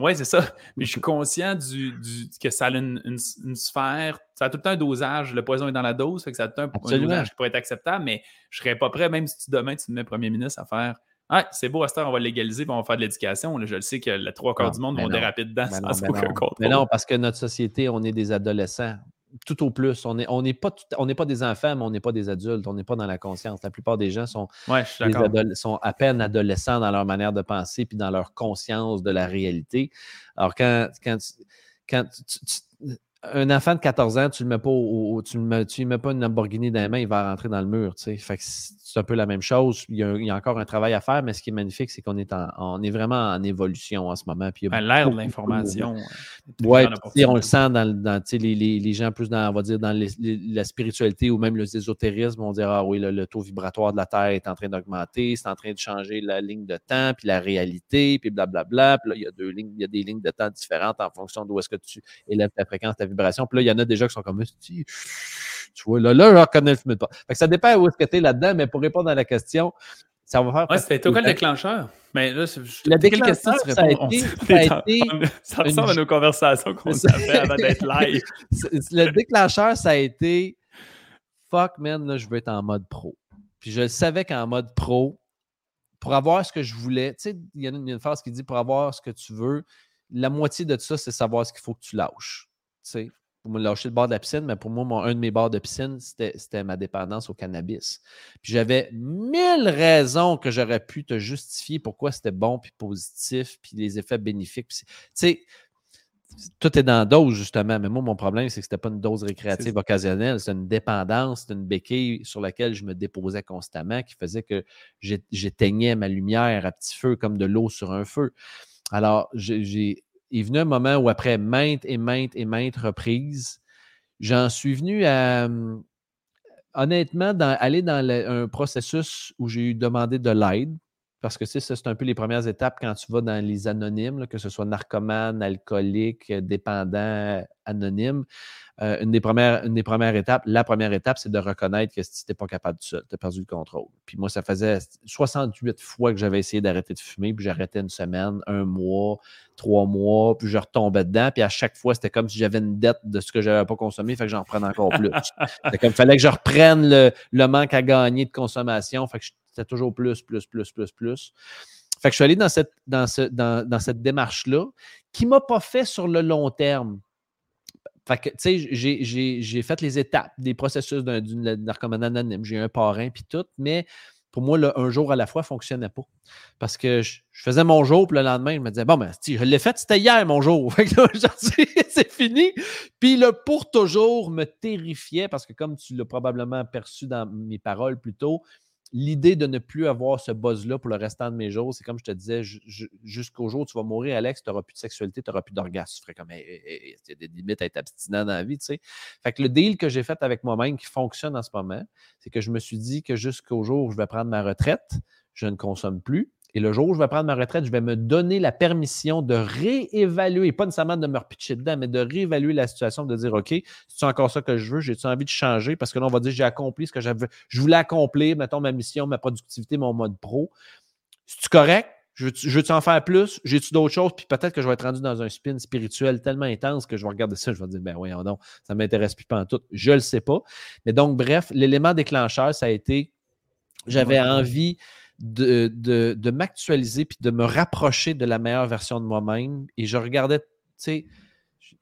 Oui, c'est ça. Mais je suis conscient du, que ça a une, sphère. Ça a tout le temps un dosage. Le poison est dans la dose. Fait que ça a tout le temps un, dosage qui pourrait être acceptable. Mais je ne serais pas prêt, même si demain tu te mets premier ministre, à faire ah, c'est beau, à cette heure, on va légaliser et on va faire de l'éducation. Je le sais que les trois quarts du monde vont déraper dedans sans aucun Mais non, parce que notre société, on est des adolescents tout au plus. On n'est on pas, pas des enfants, mais on n'est pas des adultes. On n'est pas dans la conscience. La plupart des gens sont, sont à peine adolescents dans leur manière de penser puis dans leur conscience de la réalité. Alors, quand, quand, quand un enfant de 14 ans, tu ne mets pas tu lui mets pas une Lamborghini dans les mains, il va rentrer dans le mur. c'est un peu la même chose. Il y, a, encore un travail à faire, mais ce qui est magnifique, c'est qu'on est, on est vraiment en évolution en ce moment. Ben, l'air de l'information. Oui, on le sent dans, les, gens plus dans, on va dire, dans la spiritualité ou même le ésotérisme, on dirait, ah oui, le, taux vibratoire de la Terre est en train d'augmenter, c'est en train de changer la ligne de temps, puis la réalité, puis blablabla. Puis là, il y a deux lignes, il y a des lignes de temps différentes en fonction d'où est-ce que tu élèves ta fréquence, ta vibration. Puis là, il y en a déjà qui sont comme, tu vois, là, là, je reconnais le film pas. Fait que ça dépend où est-ce que tu es là-dedans, mais pour répondre à la question, ça va faire. Ouais, c'était quoi le déclencheur? Mais là, le déclencheur, ça a été. Ça, a été ça ressemble à nos conversations qu'on a fait avant d'être live. le déclencheur, ça a été fuck, man, là, je veux être en mode pro. Puis je savais qu'en mode pro, pour avoir ce que je voulais, tu sais, il y a une, une phrase qui dit pour avoir ce que tu veux, la moitié de ça, c'est savoir ce qu'il faut que tu lâches. Tu sais, pour me lâcher le bord de la piscine, mais pour moi, un de mes bords de piscine, c'était ma dépendance au cannabis. Puis j'avais mille raisons que j'aurais pu te justifier pourquoi c'était bon, puis positif, puis les effets bénéfiques. Tu sais, tout est dans la dose, justement. Mais moi, mon problème, c'est que ce n'était pas une dose récréative occasionnelle. C'était une dépendance, c'était une béquille sur laquelle je me déposais constamment qui faisait que j'éteignais ma lumière à petit feu comme de l'eau sur un feu. Alors, j'ai est venu un moment où, après maintes et maintes et maintes reprises, j'en suis venu à, hum, honnêtement, aller dans un processus où j'ai demandé de l'aide. Parce que c'est un peu les premières étapes quand tu vas dans les anonymes, que ce soit narcoman, alcoolique, dépendant, anonyme. Euh, une, des premières, une des premières étapes, la première étape, c'est de reconnaître que si tu n'es pas capable de seul, tu as perdu le contrôle. Puis moi, ça faisait 68 fois que j'avais essayé d'arrêter de fumer, puis j'arrêtais une semaine, un mois, trois mois, puis je retombais dedans. Puis à chaque fois, c'était comme si j'avais une dette de ce que je n'avais pas consommé, fait que j'en reprenais encore plus. c'était comme il fallait que je reprenne le, le, manque à gagner de consommation, fait que c'était toujours plus, plus, plus, plus, plus. Fait que je suis allé dans cette, dans ce, dans, dans cette démarche-là qui ne m'a pas fait sur le long terme. Fait que, tu sais, j'ai fait les étapes des processus d'une narcomane anonyme. J'ai un parrain, puis tout, mais pour moi, le un jour à la fois ne fonctionnait pas. Parce que je, faisais mon jour, puis le lendemain, je me disais, bon, ben, je l'ai fait, c'était hier mon jour. c'est fini. Puis le pour toujours me terrifiait parce que, comme tu l'as probablement perçu dans mes paroles plus tôt, l'idée de ne plus avoir ce buzz-là pour le restant de mes jours, c'est comme je te disais, jusqu'au jour où tu vas mourir, Alex, tu n'auras plus de sexualité, tu n'auras plus d'orgasme. Tu ferais comme, il y a des limites à être abstinent dans la vie, tu sais. Fait que le deal que j'ai fait avec moi-même qui fonctionne en ce moment, c'est que je me suis dit que jusqu'au jour où je vais prendre ma retraite, je ne consomme plus. Et le jour où je vais prendre ma retraite, je vais me donner la permission de réévaluer, pas nécessairement de me repitcher dedans, mais de réévaluer la situation, de dire OK, c'est encore ça que je veux, j'ai-tu envie de changer? Parce que là, on va dire j'ai accompli ce que j'avais, je voulais accomplir, mettons, ma mission, ma productivité, mon mode pro. C'est-tu correct? Je veux-tu en faire plus? J'ai-tu d'autres choses? Puis peut-être que je vais être rendu dans un spin spirituel tellement intense que je vais regarder ça, je vais dire, ben oui, non, ça ne m'intéresse plus pas en tout. Je ne le sais pas. Mais donc, bref, l'élément déclencheur, ça a été, j'avais envie de, de, m'actualiser puis de me rapprocher de la meilleure version de moi-même. Et je regardais, tu sais,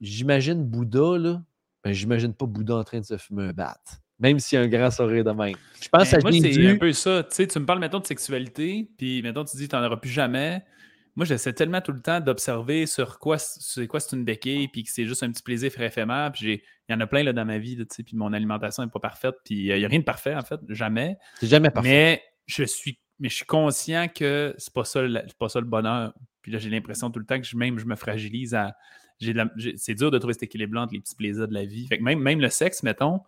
j'imagine Bouddha, là, ben, j'imagine pas Bouddha en train de se fumer un bat. Même s'il y a un grand sourire de même. Je pense ben, à Moi, c'est un peu ça. Tu sais, tu me parles, mettons, de sexualité, puis mettons, tu dis, tu n'en auras plus jamais. Moi, j'essaie tellement tout le temps d'observer sur quoi c'est quoi c'est une béquille, puis que c'est juste un petit plaisir éphémère. Puis il y en a plein là, dans ma vie, sais puis mon alimentation n'est pas parfaite, puis il n'y a rien de parfait, en fait, jamais. C'est jamais parfait. Mais je suis mais je suis conscient que c'est pas ça, pas ça le bonheur. Puis là, j'ai l'impression tout le temps que je, même je me fragilise à. C'est dur de trouver cet équilibre entre les petits plaisirs de la vie. Fait même le sexe, mettons,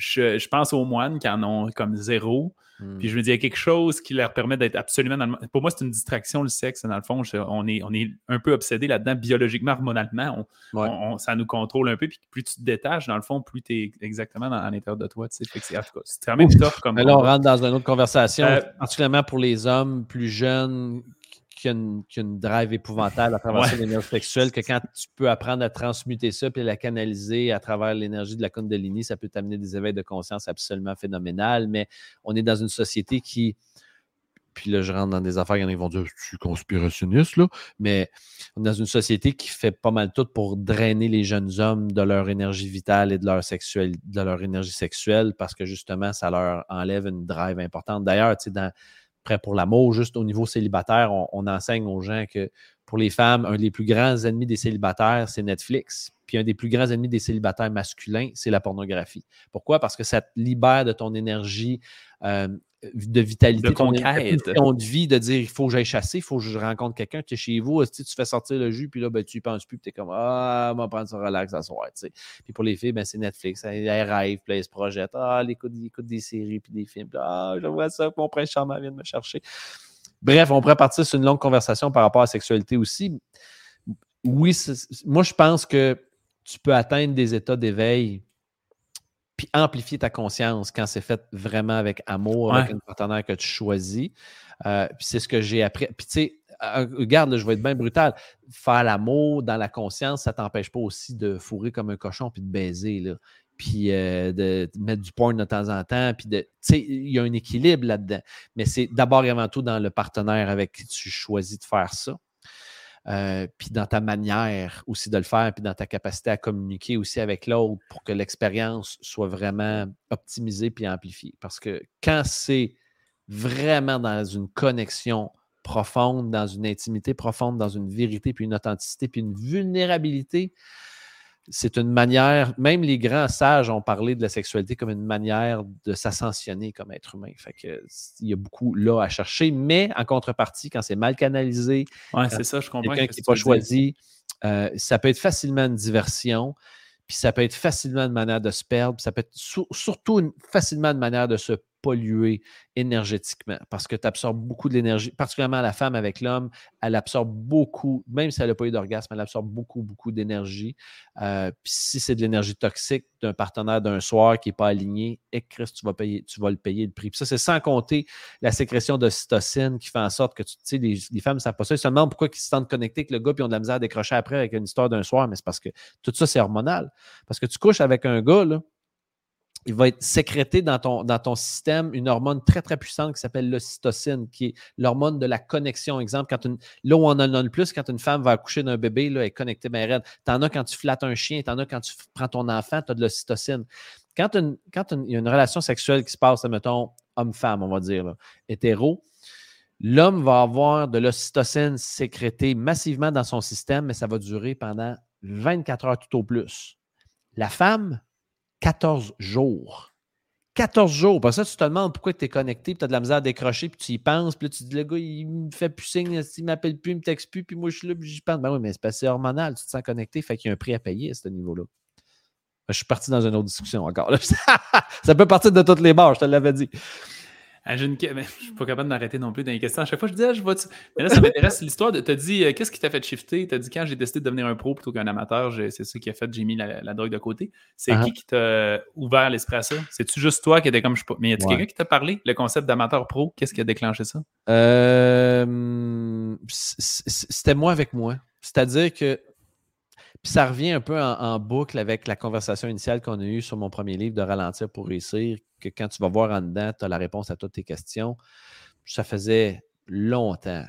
je, pense aux moines qui en ont comme zéro. Puis je me dis, il y a quelque chose qui leur permet d'être absolument dans le... Pour moi, c'est une distraction, le sexe, dans le fond. on, est, on est un peu obsédé là-dedans, biologiquement, hormonalement. On, ça nous contrôle un peu. Puis plus tu te détaches, dans le fond, plus tu es exactement dans, l'intérieur de toi. c'est quand même tough comme. Mais là, on rentre dans une autre conversation, euh, particulièrement pour les hommes plus jeunes qui a une, drive épouvantable à travers l'énergie sexuelle, que quand tu peux apprendre à transmuter ça puis à la canaliser à travers l'énergie de la Kundalini, ça peut t'amener des éveils de conscience absolument phénoménal. Mais on est dans une société qui. Puis là, je rentre dans des affaires, il y en a qui vont dire je suis conspirationniste, là. Mais on est dans une société qui fait pas mal tout pour drainer les jeunes hommes de leur énergie vitale et de leur, sexuelle, de leur énergie sexuelle parce que justement, ça leur enlève une drive importante. D'ailleurs, tu sais, dans prêt pour l'amour, juste au niveau célibataire, on, enseigne aux gens que pour les femmes, un des plus grands ennemis des célibataires, c'est Netflix. Puis un des plus grands ennemis des célibataires masculins, c'est la pornographie. Pourquoi? Parce que ça te libère de ton énergie euh, de vitalité, de conquête. de vie, de dire il faut que j'aille chasser, il faut que je rencontre quelqu'un, tu es chez vous, tu fais sortir le jus, puis là, ben, tu y penses plus, puis tu es comme Ah, on va prendre ça relax à soir. Puis pour les filles, ben, c'est Netflix, elles rêvent, puis elles se projettent. Ah, elles écoutent, des séries, puis des films, ah, je vois ça, mon prince charmant vient de me chercher. Bref, on pourrait partir sur une longue conversation par rapport à la sexualité aussi. Oui, moi, je pense que tu peux atteindre des états d'éveil puis amplifier ta conscience quand c'est fait vraiment avec amour, avec un partenaire que tu choisis. Euh, puis c'est ce que j'ai appris. Puis tu sais, euh, regarde, je vais être bien brutal. Faire l'amour dans la conscience, ça ne t'empêche pas aussi de fourrer comme un cochon puis de baiser. Là. Puis euh, de, mettre du porn de temps en temps. Puis de, tu sais, il y a un équilibre là-dedans. Mais c'est d'abord et avant tout dans le partenaire avec qui tu choisis de faire ça. Euh, puis dans ta manière aussi de le faire, puis dans ta capacité à communiquer aussi avec l'autre pour que l'expérience soit vraiment optimisée puis amplifiée. Parce que quand c'est vraiment dans une connexion profonde, dans une intimité profonde, dans une vérité, puis une authenticité, puis une vulnérabilité, c'est une manière, même les grands sages ont parlé de la sexualité comme une manière de s'ascensionner comme être humain. Fait que, il y a beaucoup là à chercher, mais en contrepartie, quand c'est mal canalisé, c'est ça, je comprends. Quelqu'un qui n'est pas choisi, euh, ça peut être facilement une diversion, puis ça peut être facilement une manière de se perdre, ça peut être surtout facilement une manière de se pollué énergétiquement parce que tu absorbes beaucoup de l'énergie, particulièrement la femme avec l'homme, elle absorbe beaucoup, même si elle n'a pas eu d'orgasme, elle absorbe beaucoup, beaucoup d'énergie. Euh, puis si c'est de l'énergie toxique d'un partenaire d'un soir qui n'est pas aligné, et eh, Christ, tu vas, payer, tu vas le payer le prix. Puis ça, c'est sans compter la sécrétion d'ocytocine qui fait en sorte que tu sais, les, femmes ne savent pas ça. Ils se pourquoi ils se sentent connectés avec le gars puis ont de la misère à décrocher après avec une histoire d'un soir, mais c'est parce que tout ça, c'est hormonal. Parce que tu couches avec un gars, là, il va être sécrété dans ton, système une hormone très, très puissante qui s'appelle l'ocytocine, qui est l'hormone de la connexion. Exemple, quand une, là où on en a le plus, quand une femme va accoucher d'un bébé, là, elle est connectée bien raide. T'en as quand tu flattes un chien, t'en as quand tu prends ton enfant, tu as de l'ocytocine. Quand, quand il y a une relation sexuelle qui se passe, mettons, homme-femme, on va dire, hétéro, l'homme va avoir de l'ocytocine sécrétée massivement dans son système, mais ça va durer pendant 24 heures tout au plus. La femme, 14 jours. 14 jours. Parce ça, tu te demandes pourquoi tu es connecté, puis tu as de la misère à décrocher, puis tu y penses, puis là, tu te dis, le gars, il me fait plus signe, il m'appelle plus, il me texte plus, puis moi, je suis là, puis j'y pense. Ben oui, mais c'est passé hormonal, tu te sens connecté, fait qu'il y a un prix à payer à ce niveau-là. Je suis parti dans une autre discussion encore. ça peut partir de toutes les barres, je te l'avais dit. Ah, je ne suis pas capable d'arrêter non plus dans les questions. À chaque fois, je dis, ah, je vois. Mais là, ça m'intéresse l'histoire. Tu as dit, euh, qu'est-ce qui t'a fait shifter? Tu as dit, quand j'ai décidé de devenir un pro plutôt qu'un amateur, c'est ça qui a fait, j'ai mis la, drogue de côté. C'est uh-huh. qui qui t'a ouvert l'esprit à ça? C'est-tu juste toi qui étais comme je. Mais y a-t-il quelqu'un qui t'a parlé, le concept d'amateur pro? Qu'est-ce qui a déclenché ça? Euh, c'était moi avec moi. C'est-à-dire que puis ça revient un peu en, boucle avec la conversation initiale qu'on a eue sur mon premier livre de Ralentir pour réussir, que quand tu vas voir en dedans, tu as la réponse à toutes tes questions. Ça faisait longtemps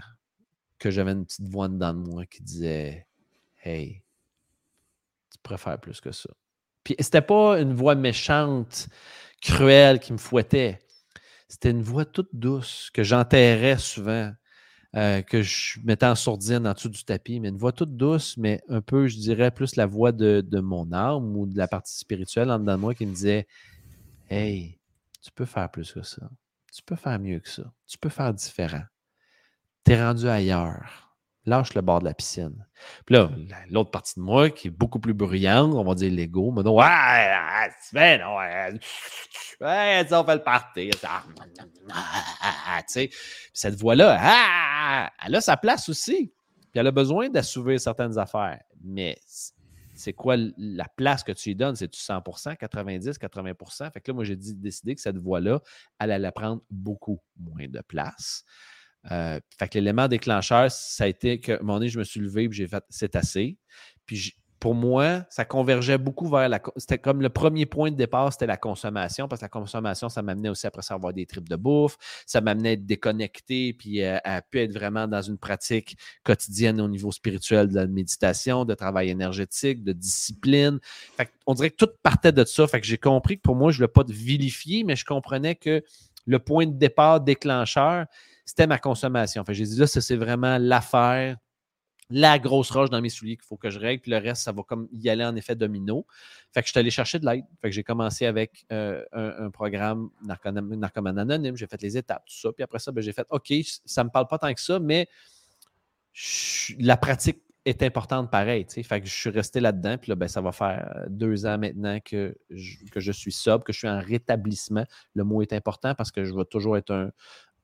que j'avais une petite voix dedans de moi qui disait Hey, tu préfères plus que ça. Puis c'était pas une voix méchante, cruelle qui me fouettait. C'était une voix toute douce que j'enterrais souvent euh, que je mettais en sourdine en dessous du tapis, mais une voix toute douce, mais un peu, je dirais, plus la voix de, mon âme ou de la partie spirituelle en dedans de moi qui me disait Hey, tu peux faire plus que ça. Tu peux faire mieux que ça. Tu peux faire différent. Tu es rendu ailleurs lâche le bord de la piscine. Puis là, l'autre partie de moi, qui est beaucoup plus bruyante, on va dire l'ego, me dit Ouais, ben non, ouais, on fait le party. cette voix-là, elle a sa place aussi. Puis elle a besoin d'assouvir certaines affaires. Mais c'est quoi la place que tu lui donnes? C'est-tu 100% 90% 80% Fait que là, moi, j'ai décidé que cette voix-là, elle allait prendre beaucoup moins de place. Euh, fait que l'élément déclencheur, ça a été que, à un moment donné, je me suis levé et j'ai fait c'est assez. Puis pour moi, ça convergeait beaucoup vers la. C'était comme le premier point de départ, c'était la consommation, parce que la consommation, ça m'amenait aussi après ça à avoir des tripes de bouffe, ça m'amenait à être déconnecté, puis euh, à, pu être vraiment dans une pratique quotidienne au niveau spirituel de la méditation, de travail énergétique, de discipline. Fait on dirait que tout partait de ça. Fait que j'ai compris que pour moi, je ne voulais pas te vilifier, mais je comprenais que le point de départ déclencheur, c'était ma consommation. J'ai dit là, ça, c'est vraiment l'affaire, la grosse roche dans mes souliers qu'il faut que je règle. Puis le reste, ça va comme y aller en effet domino. Fait que je suis allé chercher de l'aide. Fait que j'ai commencé avec euh, un, programme narcoman anonyme. J'ai fait les étapes, tout ça. Puis après ça, ben, j'ai fait OK, ça ne me parle pas tant que ça, mais la pratique est importante pareil. Fait que je suis resté là-dedans. Puis là, ben, ça va faire deux ans maintenant que je, que je suis sobre, que je suis en rétablissement. Le mot est important parce que je vais toujours être un,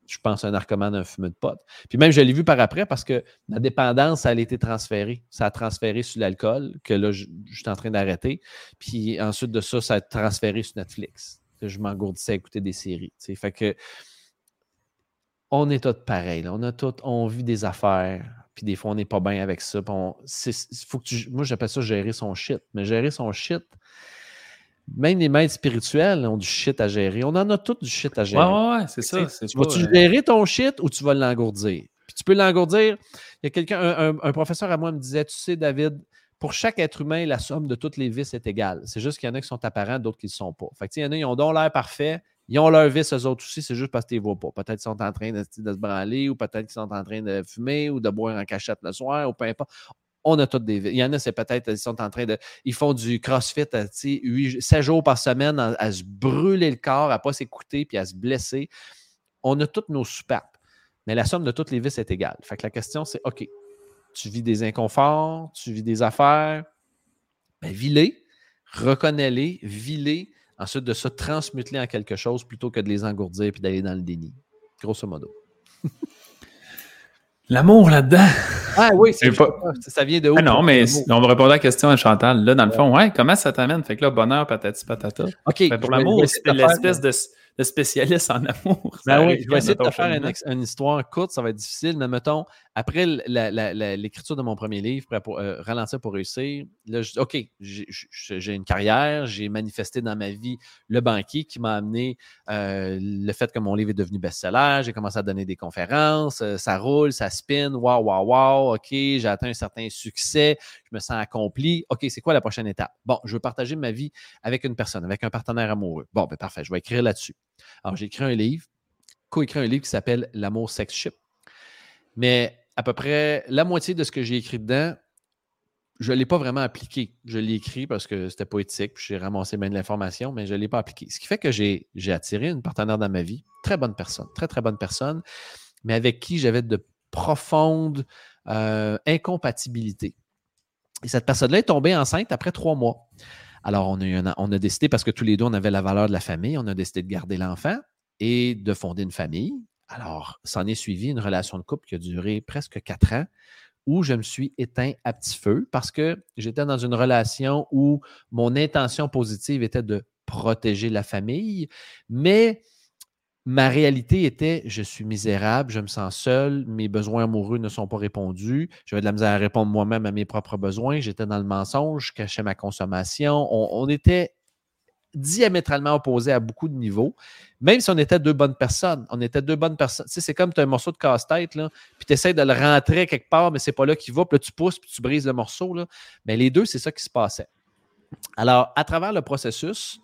je pense, un narcoman, un fumeur de pote. Puis même, je l'ai vu par après parce que ma dépendance, elle a été transférée. Ça a transféré sur l'alcool, que là, je, suis en train d'arrêter. Puis ensuite de ça, ça a transféré sur Netflix. Je m'engourdissais à écouter des séries. Fait que on est tous pareils. On a tous, on vit des affaires. Puis des fois, on n'est pas bien avec ça. faut que moi, j'appelle ça gérer son shit. Mais gérer son shit, même les maîtres spirituels ont du shit à gérer. On en a tous du shit à gérer. Ouais, ouais, c'est ça. Vas-tu euh, gérer ton shit ou tu vas l'engourdir? Puis tu peux l'engourdir. Il y a quelqu'un, un, professeur à moi me disait Tu sais, David, pour chaque être humain, la somme de toutes les vices est égale. C'est juste qu'il y en a qui sont apparents, d'autres qui ne le sont pas. Fait que, il y en a, qui ont donc l'air parfait. Ils ont leur vice, eux autres aussi, c'est juste parce que tu ne les vois pas. Peut-être qu'ils sont en train de, de, se branler, ou peut-être qu'ils sont en train de fumer, ou de boire en cachette le soir, ou peu importe on a toutes des Il y en a, c'est peut-être, ils sont en train de. Ils font du crossfit, 7 jours par semaine à, se brûler le corps, à ne pas s'écouter puis à se blesser. On a toutes nos soupapes. Mais la somme de toutes les vices est égale. Fait que la question, c'est OK, tu vis des inconforts, tu vis des affaires, ben, vis-les, reconnais-les, vis-les, Ensuite de ça, transmute-les en quelque chose plutôt que de les engourdir puis d'aller dans le déni. Grosso modo. L'amour là-dedans. Ah oui, c'est pas... ça vient de où? Ah non, mais on va répondre à la question à Chantal. Là, dans le fond, ouais, comment ça t'amène? Fait que là, bonheur, patati patata. OK. pour l'amour, c'est l'espèce de de spécialiste en amour. Ben oui, je vais essayer de te faire une, histoire courte, ça va être difficile, mais mettons, après l'écriture de mon premier livre, pour, euh, Ralentir pour réussir, là, je dis, OK, j'ai une carrière, j'ai manifesté dans ma vie le banquier qui m'a amené euh, le fait que mon livre est devenu best-seller, j'ai commencé à donner des conférences, euh, ça roule, ça spin, waouh, waouh, waouh, OK, j'ai atteint un certain succès, je me sens accompli. OK, c'est quoi la prochaine étape? Bon, je veux partager ma vie avec une personne, avec un partenaire amoureux. Bon, ben parfait, je vais écrire là-dessus. Alors, j'ai écrit un livre, co-écrit un livre qui s'appelle L'amour sex ship. Mais à peu près la moitié de ce que j'ai écrit dedans, je ne l'ai pas vraiment appliqué. Je l'ai écrit parce que c'était poétique, puis j'ai ramassé bien de l'information, mais je ne l'ai pas appliqué. Ce qui fait que j'ai attiré une partenaire dans ma vie, très bonne personne, très, très bonne personne, mais avec qui j'avais de profondes euh, incompatibilités. Et cette personne-là est tombée enceinte après trois mois. Alors, on a, décidé, parce que tous les deux, on avait la valeur de la famille, on a décidé de garder l'enfant et de fonder une famille. Alors, s'en est suivi une relation de couple qui a duré presque quatre ans où je me suis éteint à petit feu parce que j'étais dans une relation où mon intention positive était de protéger la famille, mais ma réalité était je suis misérable, je me sens seul, mes besoins amoureux ne sont pas répondus, j'avais de la misère à répondre moi-même à mes propres besoins, j'étais dans le mensonge, je cachais ma consommation. On, était diamétralement opposés à beaucoup de niveaux, même si on était deux bonnes personnes. On était deux bonnes personnes. Tu sais, c'est comme tu as un morceau de casse-tête, puis tu essaies de le rentrer quelque part, mais c'est pas là qu'il va, puis là, tu pousses, puis tu brises le morceau. Mais les deux, c'est ça qui se passait. Alors, à travers le processus,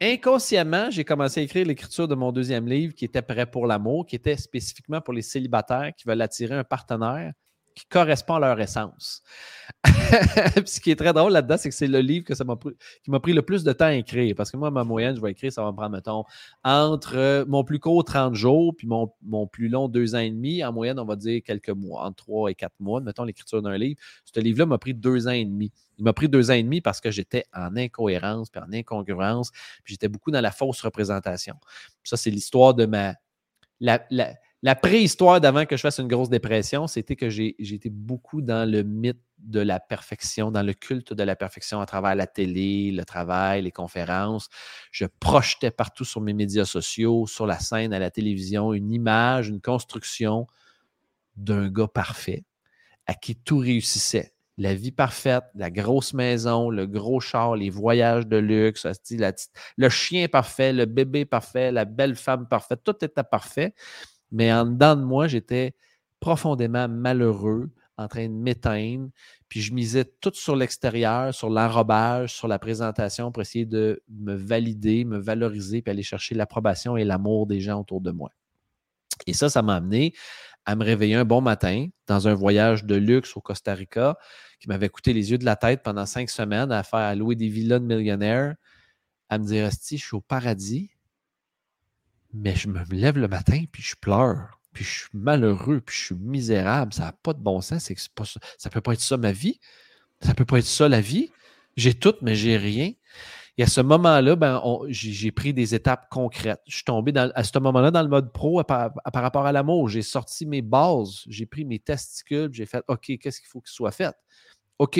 inconsciemment, j'ai commencé à écrire l'écriture de mon deuxième livre qui était Prêt pour l'amour, qui était spécifiquement pour les célibataires qui veulent attirer un partenaire qui correspond à leur essence. ce qui est très drôle là-dedans, c'est que c'est le livre que ça m'a qui m'a pris le plus de temps à écrire. Parce que moi, ma moyenne, je vais écrire, ça va me prendre, mettons, entre euh, mon plus court 30 jours puis mon, mon, plus long deux ans et demi. En moyenne, on va dire quelques mois, entre trois et quatre mois, mettons l'écriture d'un livre. Ce livre-là m'a pris deux ans et demi. Il m'a pris deux ans et demi parce que j'étais en incohérence, puis en incongruence, puis j'étais beaucoup dans la fausse représentation. ça, c'est l'histoire de ma. La, la, la préhistoire d'avant que je fasse une grosse dépression, c'était que été beaucoup dans le mythe de la perfection, dans le culte de la perfection à travers la télé, le travail, les conférences. Je projetais partout sur mes médias sociaux, sur la scène, à la télévision, une image, une construction d'un gars parfait à qui tout réussissait. La vie parfaite, la grosse maison, le gros char, les voyages de luxe, le chien parfait, le bébé parfait, la belle femme parfaite, tout était parfait. Mais en dedans de moi, j'étais profondément malheureux, en train de m'éteindre. Puis je misais tout sur l'extérieur, sur l'enrobage, sur la présentation pour essayer de me valider, me valoriser, puis aller chercher l'approbation et l'amour des gens autour de moi. Et ça, ça m'a amené à me réveiller un bon matin dans un voyage de luxe au Costa Rica qui m'avait coûté les yeux de la tête pendant cinq semaines à faire à louer des villas de millionnaires, à me dire, je suis au paradis, mais je me lève le matin, puis je pleure, puis je suis malheureux, puis je suis misérable. Ça n'a pas de bon sens. C'est pas ça. ne peut pas être ça ma vie. Ça peut pas être ça la vie. J'ai tout, mais j'ai rien. Et à ce moment-là, ben, j'ai pris des étapes concrètes. Je suis tombé à ce moment-là dans le mode pro par rapport à l'amour. J'ai sorti mes bases, j'ai pris mes testicules, j'ai fait OK, qu'est-ce qu'il faut qu'il soit fait? OK,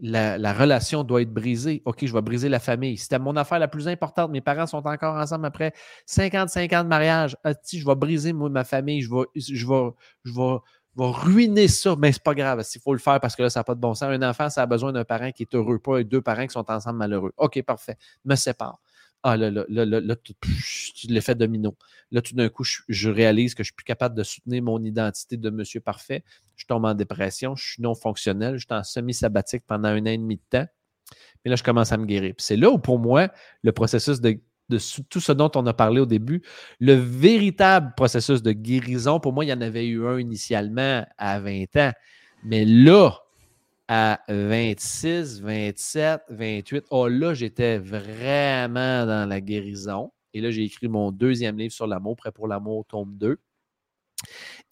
la, relation doit être brisée. OK, je vais briser la famille. C'était mon affaire la plus importante. Mes parents sont encore ensemble après 55 ans de mariage. Ah, je vais briser ma famille. Je vais, je vais, je vais, ruiner ça. Mais c'est pas grave. Il faut le faire parce que là, ça n'a pas de bon sens. Un enfant, ça a besoin d'un parent qui est heureux, pas deux parents qui sont ensemble malheureux. OK, parfait. Me sépare. Ah là, là, là, là, l'effet domino. Là, tout d'un coup, je, réalise que je suis plus capable de soutenir mon identité de monsieur parfait. Je tombe en dépression, je suis non fonctionnel, je suis en semi-sabbatique pendant un an et demi de temps. Mais là, je commence à me guérir. c'est là où, pour moi, le processus de, de tout ce dont on a parlé au début, le véritable processus de guérison, pour moi, il y en avait eu un initialement à 20 ans. Mais là, à 26, 27, 28. Oh là, j'étais vraiment dans la guérison. Et là, j'ai écrit mon deuxième livre sur l'amour, Prêt pour l'amour, tome 2.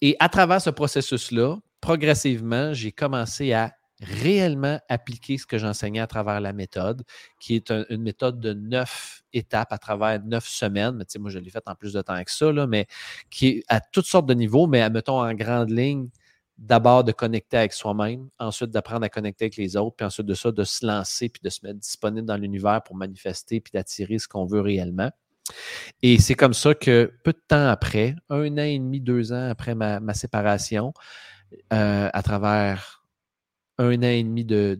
Et à travers ce processus-là, progressivement, j'ai commencé à réellement appliquer ce que j'enseignais à travers la méthode, qui est une méthode de neuf étapes à travers neuf semaines. Mais, moi, je l'ai faite en plus de temps que ça, là, mais qui est à toutes sortes de niveaux, mais mettons en grande ligne, d'abord de connecter avec soi-même, ensuite d'apprendre à connecter avec les autres, puis ensuite de ça, de se lancer, puis de se mettre disponible dans l'univers pour manifester, puis d'attirer ce qu'on veut réellement. Et c'est comme ça que peu de temps après, un an et demi, deux ans après ma, séparation, euh, à travers un an et demi de,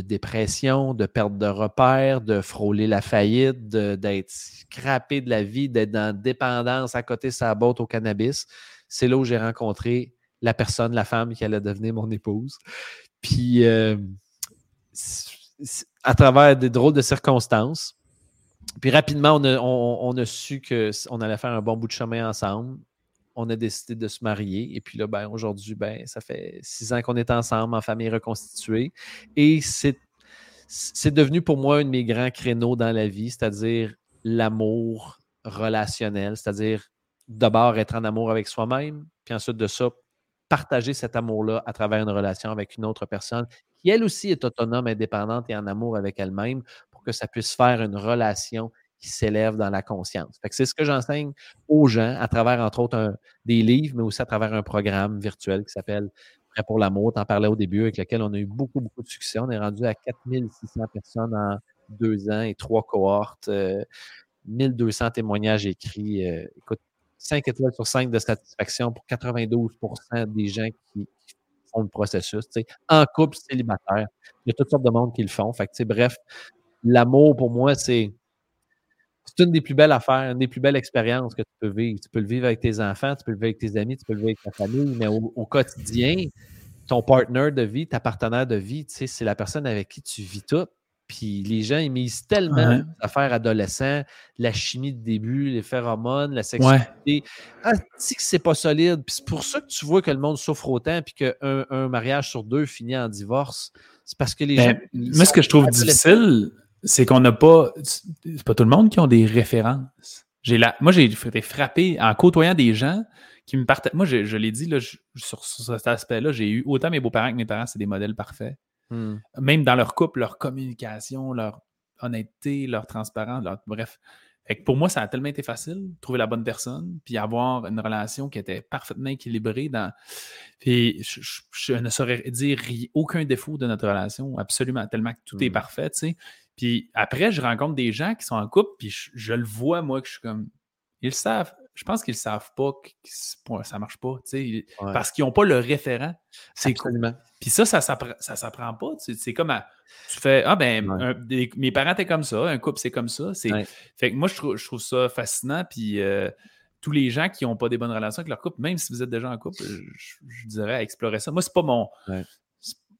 dépression, de perte de repères, de frôler la faillite, d'être scrappé de la vie, d'être dans dépendance à côté de sa botte au cannabis, c'est là où j'ai rencontré la personne, la femme qui allait devenir mon épouse. Puis, euh, à travers des drôles de circonstances, puis rapidement, on a, su qu'on allait faire un bon bout de chemin ensemble. On a décidé de se marier. Et puis là, ben, aujourd'hui, ben, ça fait six ans qu'on est ensemble en famille reconstituée. Et c'est, c'est devenu pour moi un de mes grands créneaux dans la vie, c'est-à-dire l'amour relationnel, c'est-à-dire d'abord être en amour avec soi-même, puis ensuite de ça, partager cet amour-là à travers une relation avec une autre personne qui, elle aussi, est autonome, indépendante et en amour avec elle-même pour que ça puisse faire une relation qui s'élève dans la conscience. C'est ce que j'enseigne aux gens à travers, entre autres, des livres, mais aussi à travers un programme virtuel qui s'appelle Prêt pour l'amour. Tu en parlais au début, avec lequel on a eu beaucoup, beaucoup de succès. On est rendu à 4600 personnes en deux ans et trois cohortes, 1200 euh, témoignages écrits. Euh, écoute, 5 étoiles sur 5 de satisfaction pour 92% des gens qui, font le processus. En couple célibataire, il y a toutes sortes de monde qui le font. Fait que, bref, l'amour, pour moi, c'est c'est une des plus belles affaires, une des plus belles expériences que tu peux vivre. Tu peux le vivre avec tes enfants, tu peux le vivre avec tes amis, tu peux le vivre avec ta famille, mais au, quotidien, ton partenaire de vie, ta partenaire de vie, c'est la personne avec qui tu vis tout. Puis les gens, ils misent tellement ouais. affaires adolescents, la chimie de début, les phéromones, la sexualité. Ah, tu que c'est pas solide. Puis c'est pour ça que tu vois que le monde souffre autant, puis qu'un un mariage sur deux finit en divorce. C'est parce que les ben, gens. Moi, ce que je trouve difficile, c'est qu'on n'a pas. C'est pas tout le monde qui ont des références. J'ai la, moi, j'ai été frappé en côtoyant des gens qui me partent. Moi, je, l'ai dit là, sur, cet aspect-là, j'ai eu autant mes beaux-parents que mes parents, c'est des modèles parfaits. Hmm. Même dans leur couple, leur communication, leur honnêteté, leur transparence, bref. pour moi, ça a tellement été facile, trouver la bonne personne, puis avoir une relation qui était parfaitement équilibrée. Dans... Puis je, ne saurais dire aucun défaut de notre relation, absolument, tellement que tout est hmm. parfait, tu sais. Puis après, je rencontre des gens qui sont en couple, puis je, le vois, moi, que je suis comme. Ils savent. Je pense qu'ils ne savent pas que ça ne marche pas, parce qu'ils n'ont pas le référent. C'est cool. Puis ça, ça ne ça, s'apprend pas. C'est comme tu fais Ah ben, mes parents étaient comme ça, un couple c'est comme ça. Fait que moi, je trouve, je trouve ça fascinant. Puis euh, tous les gens qui n'ont pas des bonnes relations avec leur couple, même si vous êtes déjà en couple, je, dirais explorer ça. Moi, c'est pas mon.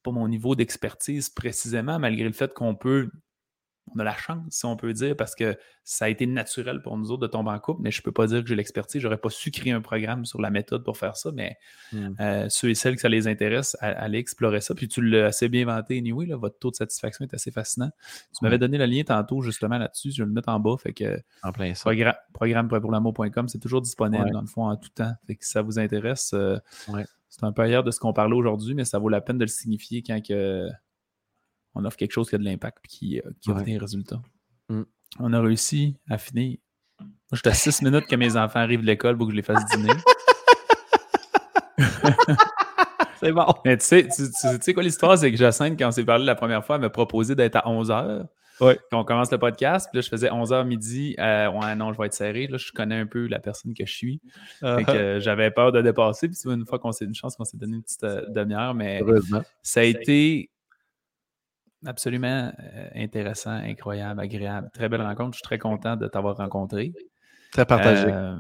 pas mon niveau d'expertise précisément, malgré le fait qu'on peut on a la chance, si on peut dire, parce que ça a été naturel pour nous autres de tomber en couple, mais je ne peux pas dire que j'ai l'expertise. Je n'aurais pas su créer un programme sur la méthode pour faire ça, mais hmm. euh, ceux et celles que ça les intéresse, allez explorer ça. Puis tu l'as assez bien vanté, anyway, là, votre taux de satisfaction est assez fascinant. Tu m'avais donné le lien tantôt justement là-dessus, je vais le mettre en bas. Fait que en plein programme pour l'amour.com, c'est toujours disponible dans le fond en tout temps. Fait que si ça vous intéresse, euh, c'est un peu ailleurs de ce qu'on parlait aujourd'hui, mais ça vaut la peine de le signifier quand que on offre quelque chose qui a de l'impact et qui, euh, qui des résultats. Mm. On a réussi à finir. Moi, j'étais à six minutes que mes enfants arrivent de l'école pour que je les fasse dîner. c'est bon. Mais tu sais, tu, sais quoi l'histoire? C'est que Jacinthe, quand on s'est parlé la première fois, elle m'a proposé d'être à 11h. Ouais. Quand on commence le podcast, puis là, je faisais 11h midi. Euh, ouais, non, je vais être serré. Là, je connais un peu la personne que je suis. Uh-huh. Euh, j'avais peur de dépasser. Puis une fois qu'on s'est une chance qu'on s'est donné une petite demi-heure, mais ça a été absolument euh, intéressant, incroyable, agréable. Très belle rencontre. Je suis très content de t'avoir rencontré. Très partagé. Euh,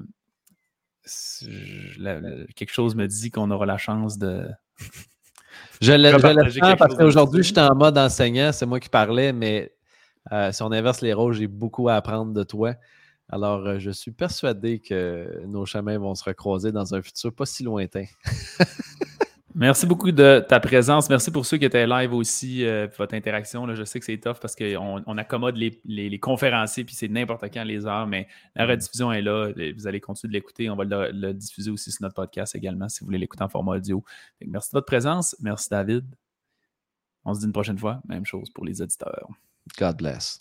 quelque chose me dit qu'on aura la chance de. je le, je parce qu'aujourd'hui, j'étais en mode enseignant, c'est moi qui parlais, mais euh, si on inverse les rôles, j'ai beaucoup à apprendre de toi. Alors, je suis persuadé que nos chemins vont se recroiser dans un futur pas si lointain. Merci beaucoup de ta présence. Merci pour ceux qui étaient live aussi, euh, votre interaction. Là, je sais que c'est tough parce qu'on on accommode les, les, conférenciers, puis c'est n'importe quand les heures, mais la mm. rediffusion est là. Vous allez continuer de l'écouter. On va le, diffuser aussi sur notre podcast également si vous voulez l'écouter en format audio. merci de votre présence. Merci David. On se dit une prochaine fois. Même chose pour les auditeurs. God bless.